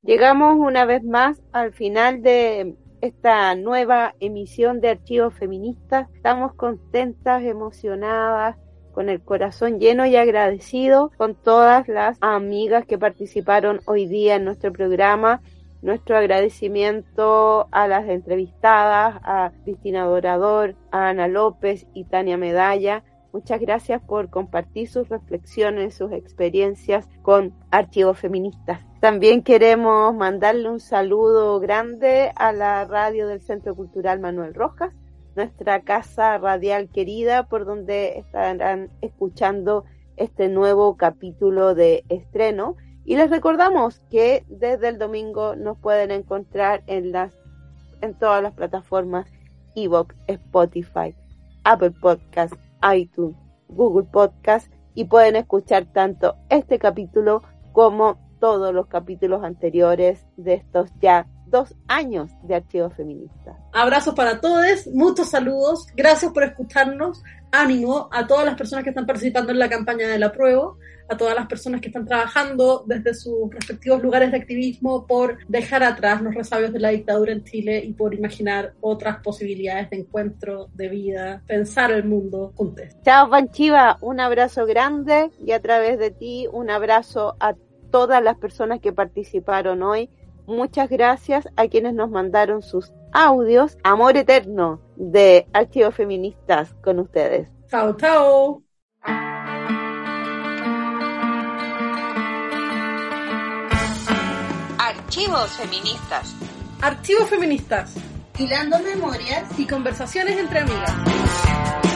Llegamos una vez más al final de esta nueva emisión de Archivos Feministas. Estamos contentas, emocionadas, con el corazón lleno y agradecido con todas las amigas que participaron hoy día en nuestro programa. Nuestro agradecimiento a las entrevistadas, a Cristina Dorador, a Ana López y Tania Medalla. Muchas gracias por compartir sus reflexiones, sus experiencias con Archivos Feministas. También queremos mandarle un saludo grande a la radio del Centro Cultural Manuel Rojas, nuestra casa radial querida por donde estarán escuchando este nuevo capítulo de estreno. Y les recordamos que desde el domingo nos pueden encontrar en las en todas las plataformas Evox, Spotify, Apple Podcast, iTunes, Google Podcast y pueden escuchar tanto este capítulo como todos los capítulos anteriores de estos ya dos años de Archivos Feministas. Abrazos para todos, muchos saludos, gracias por escucharnos, ánimo a todas las personas que están participando en la campaña de la prueba, a todas las personas que están trabajando desde sus respectivos lugares de activismo por dejar atrás los resabios de la dictadura en Chile y por imaginar otras posibilidades de encuentro, de vida, pensar el mundo juntos. Chao Panchiva, un abrazo grande y a través de ti un abrazo a todas las personas que participaron hoy. Muchas gracias a quienes nos mandaron sus audios. Amor eterno de Archivos Feministas con ustedes. Chao, chao. Archivos Feministas. Archivos Feministas. Hilando memorias y conversaciones entre amigas.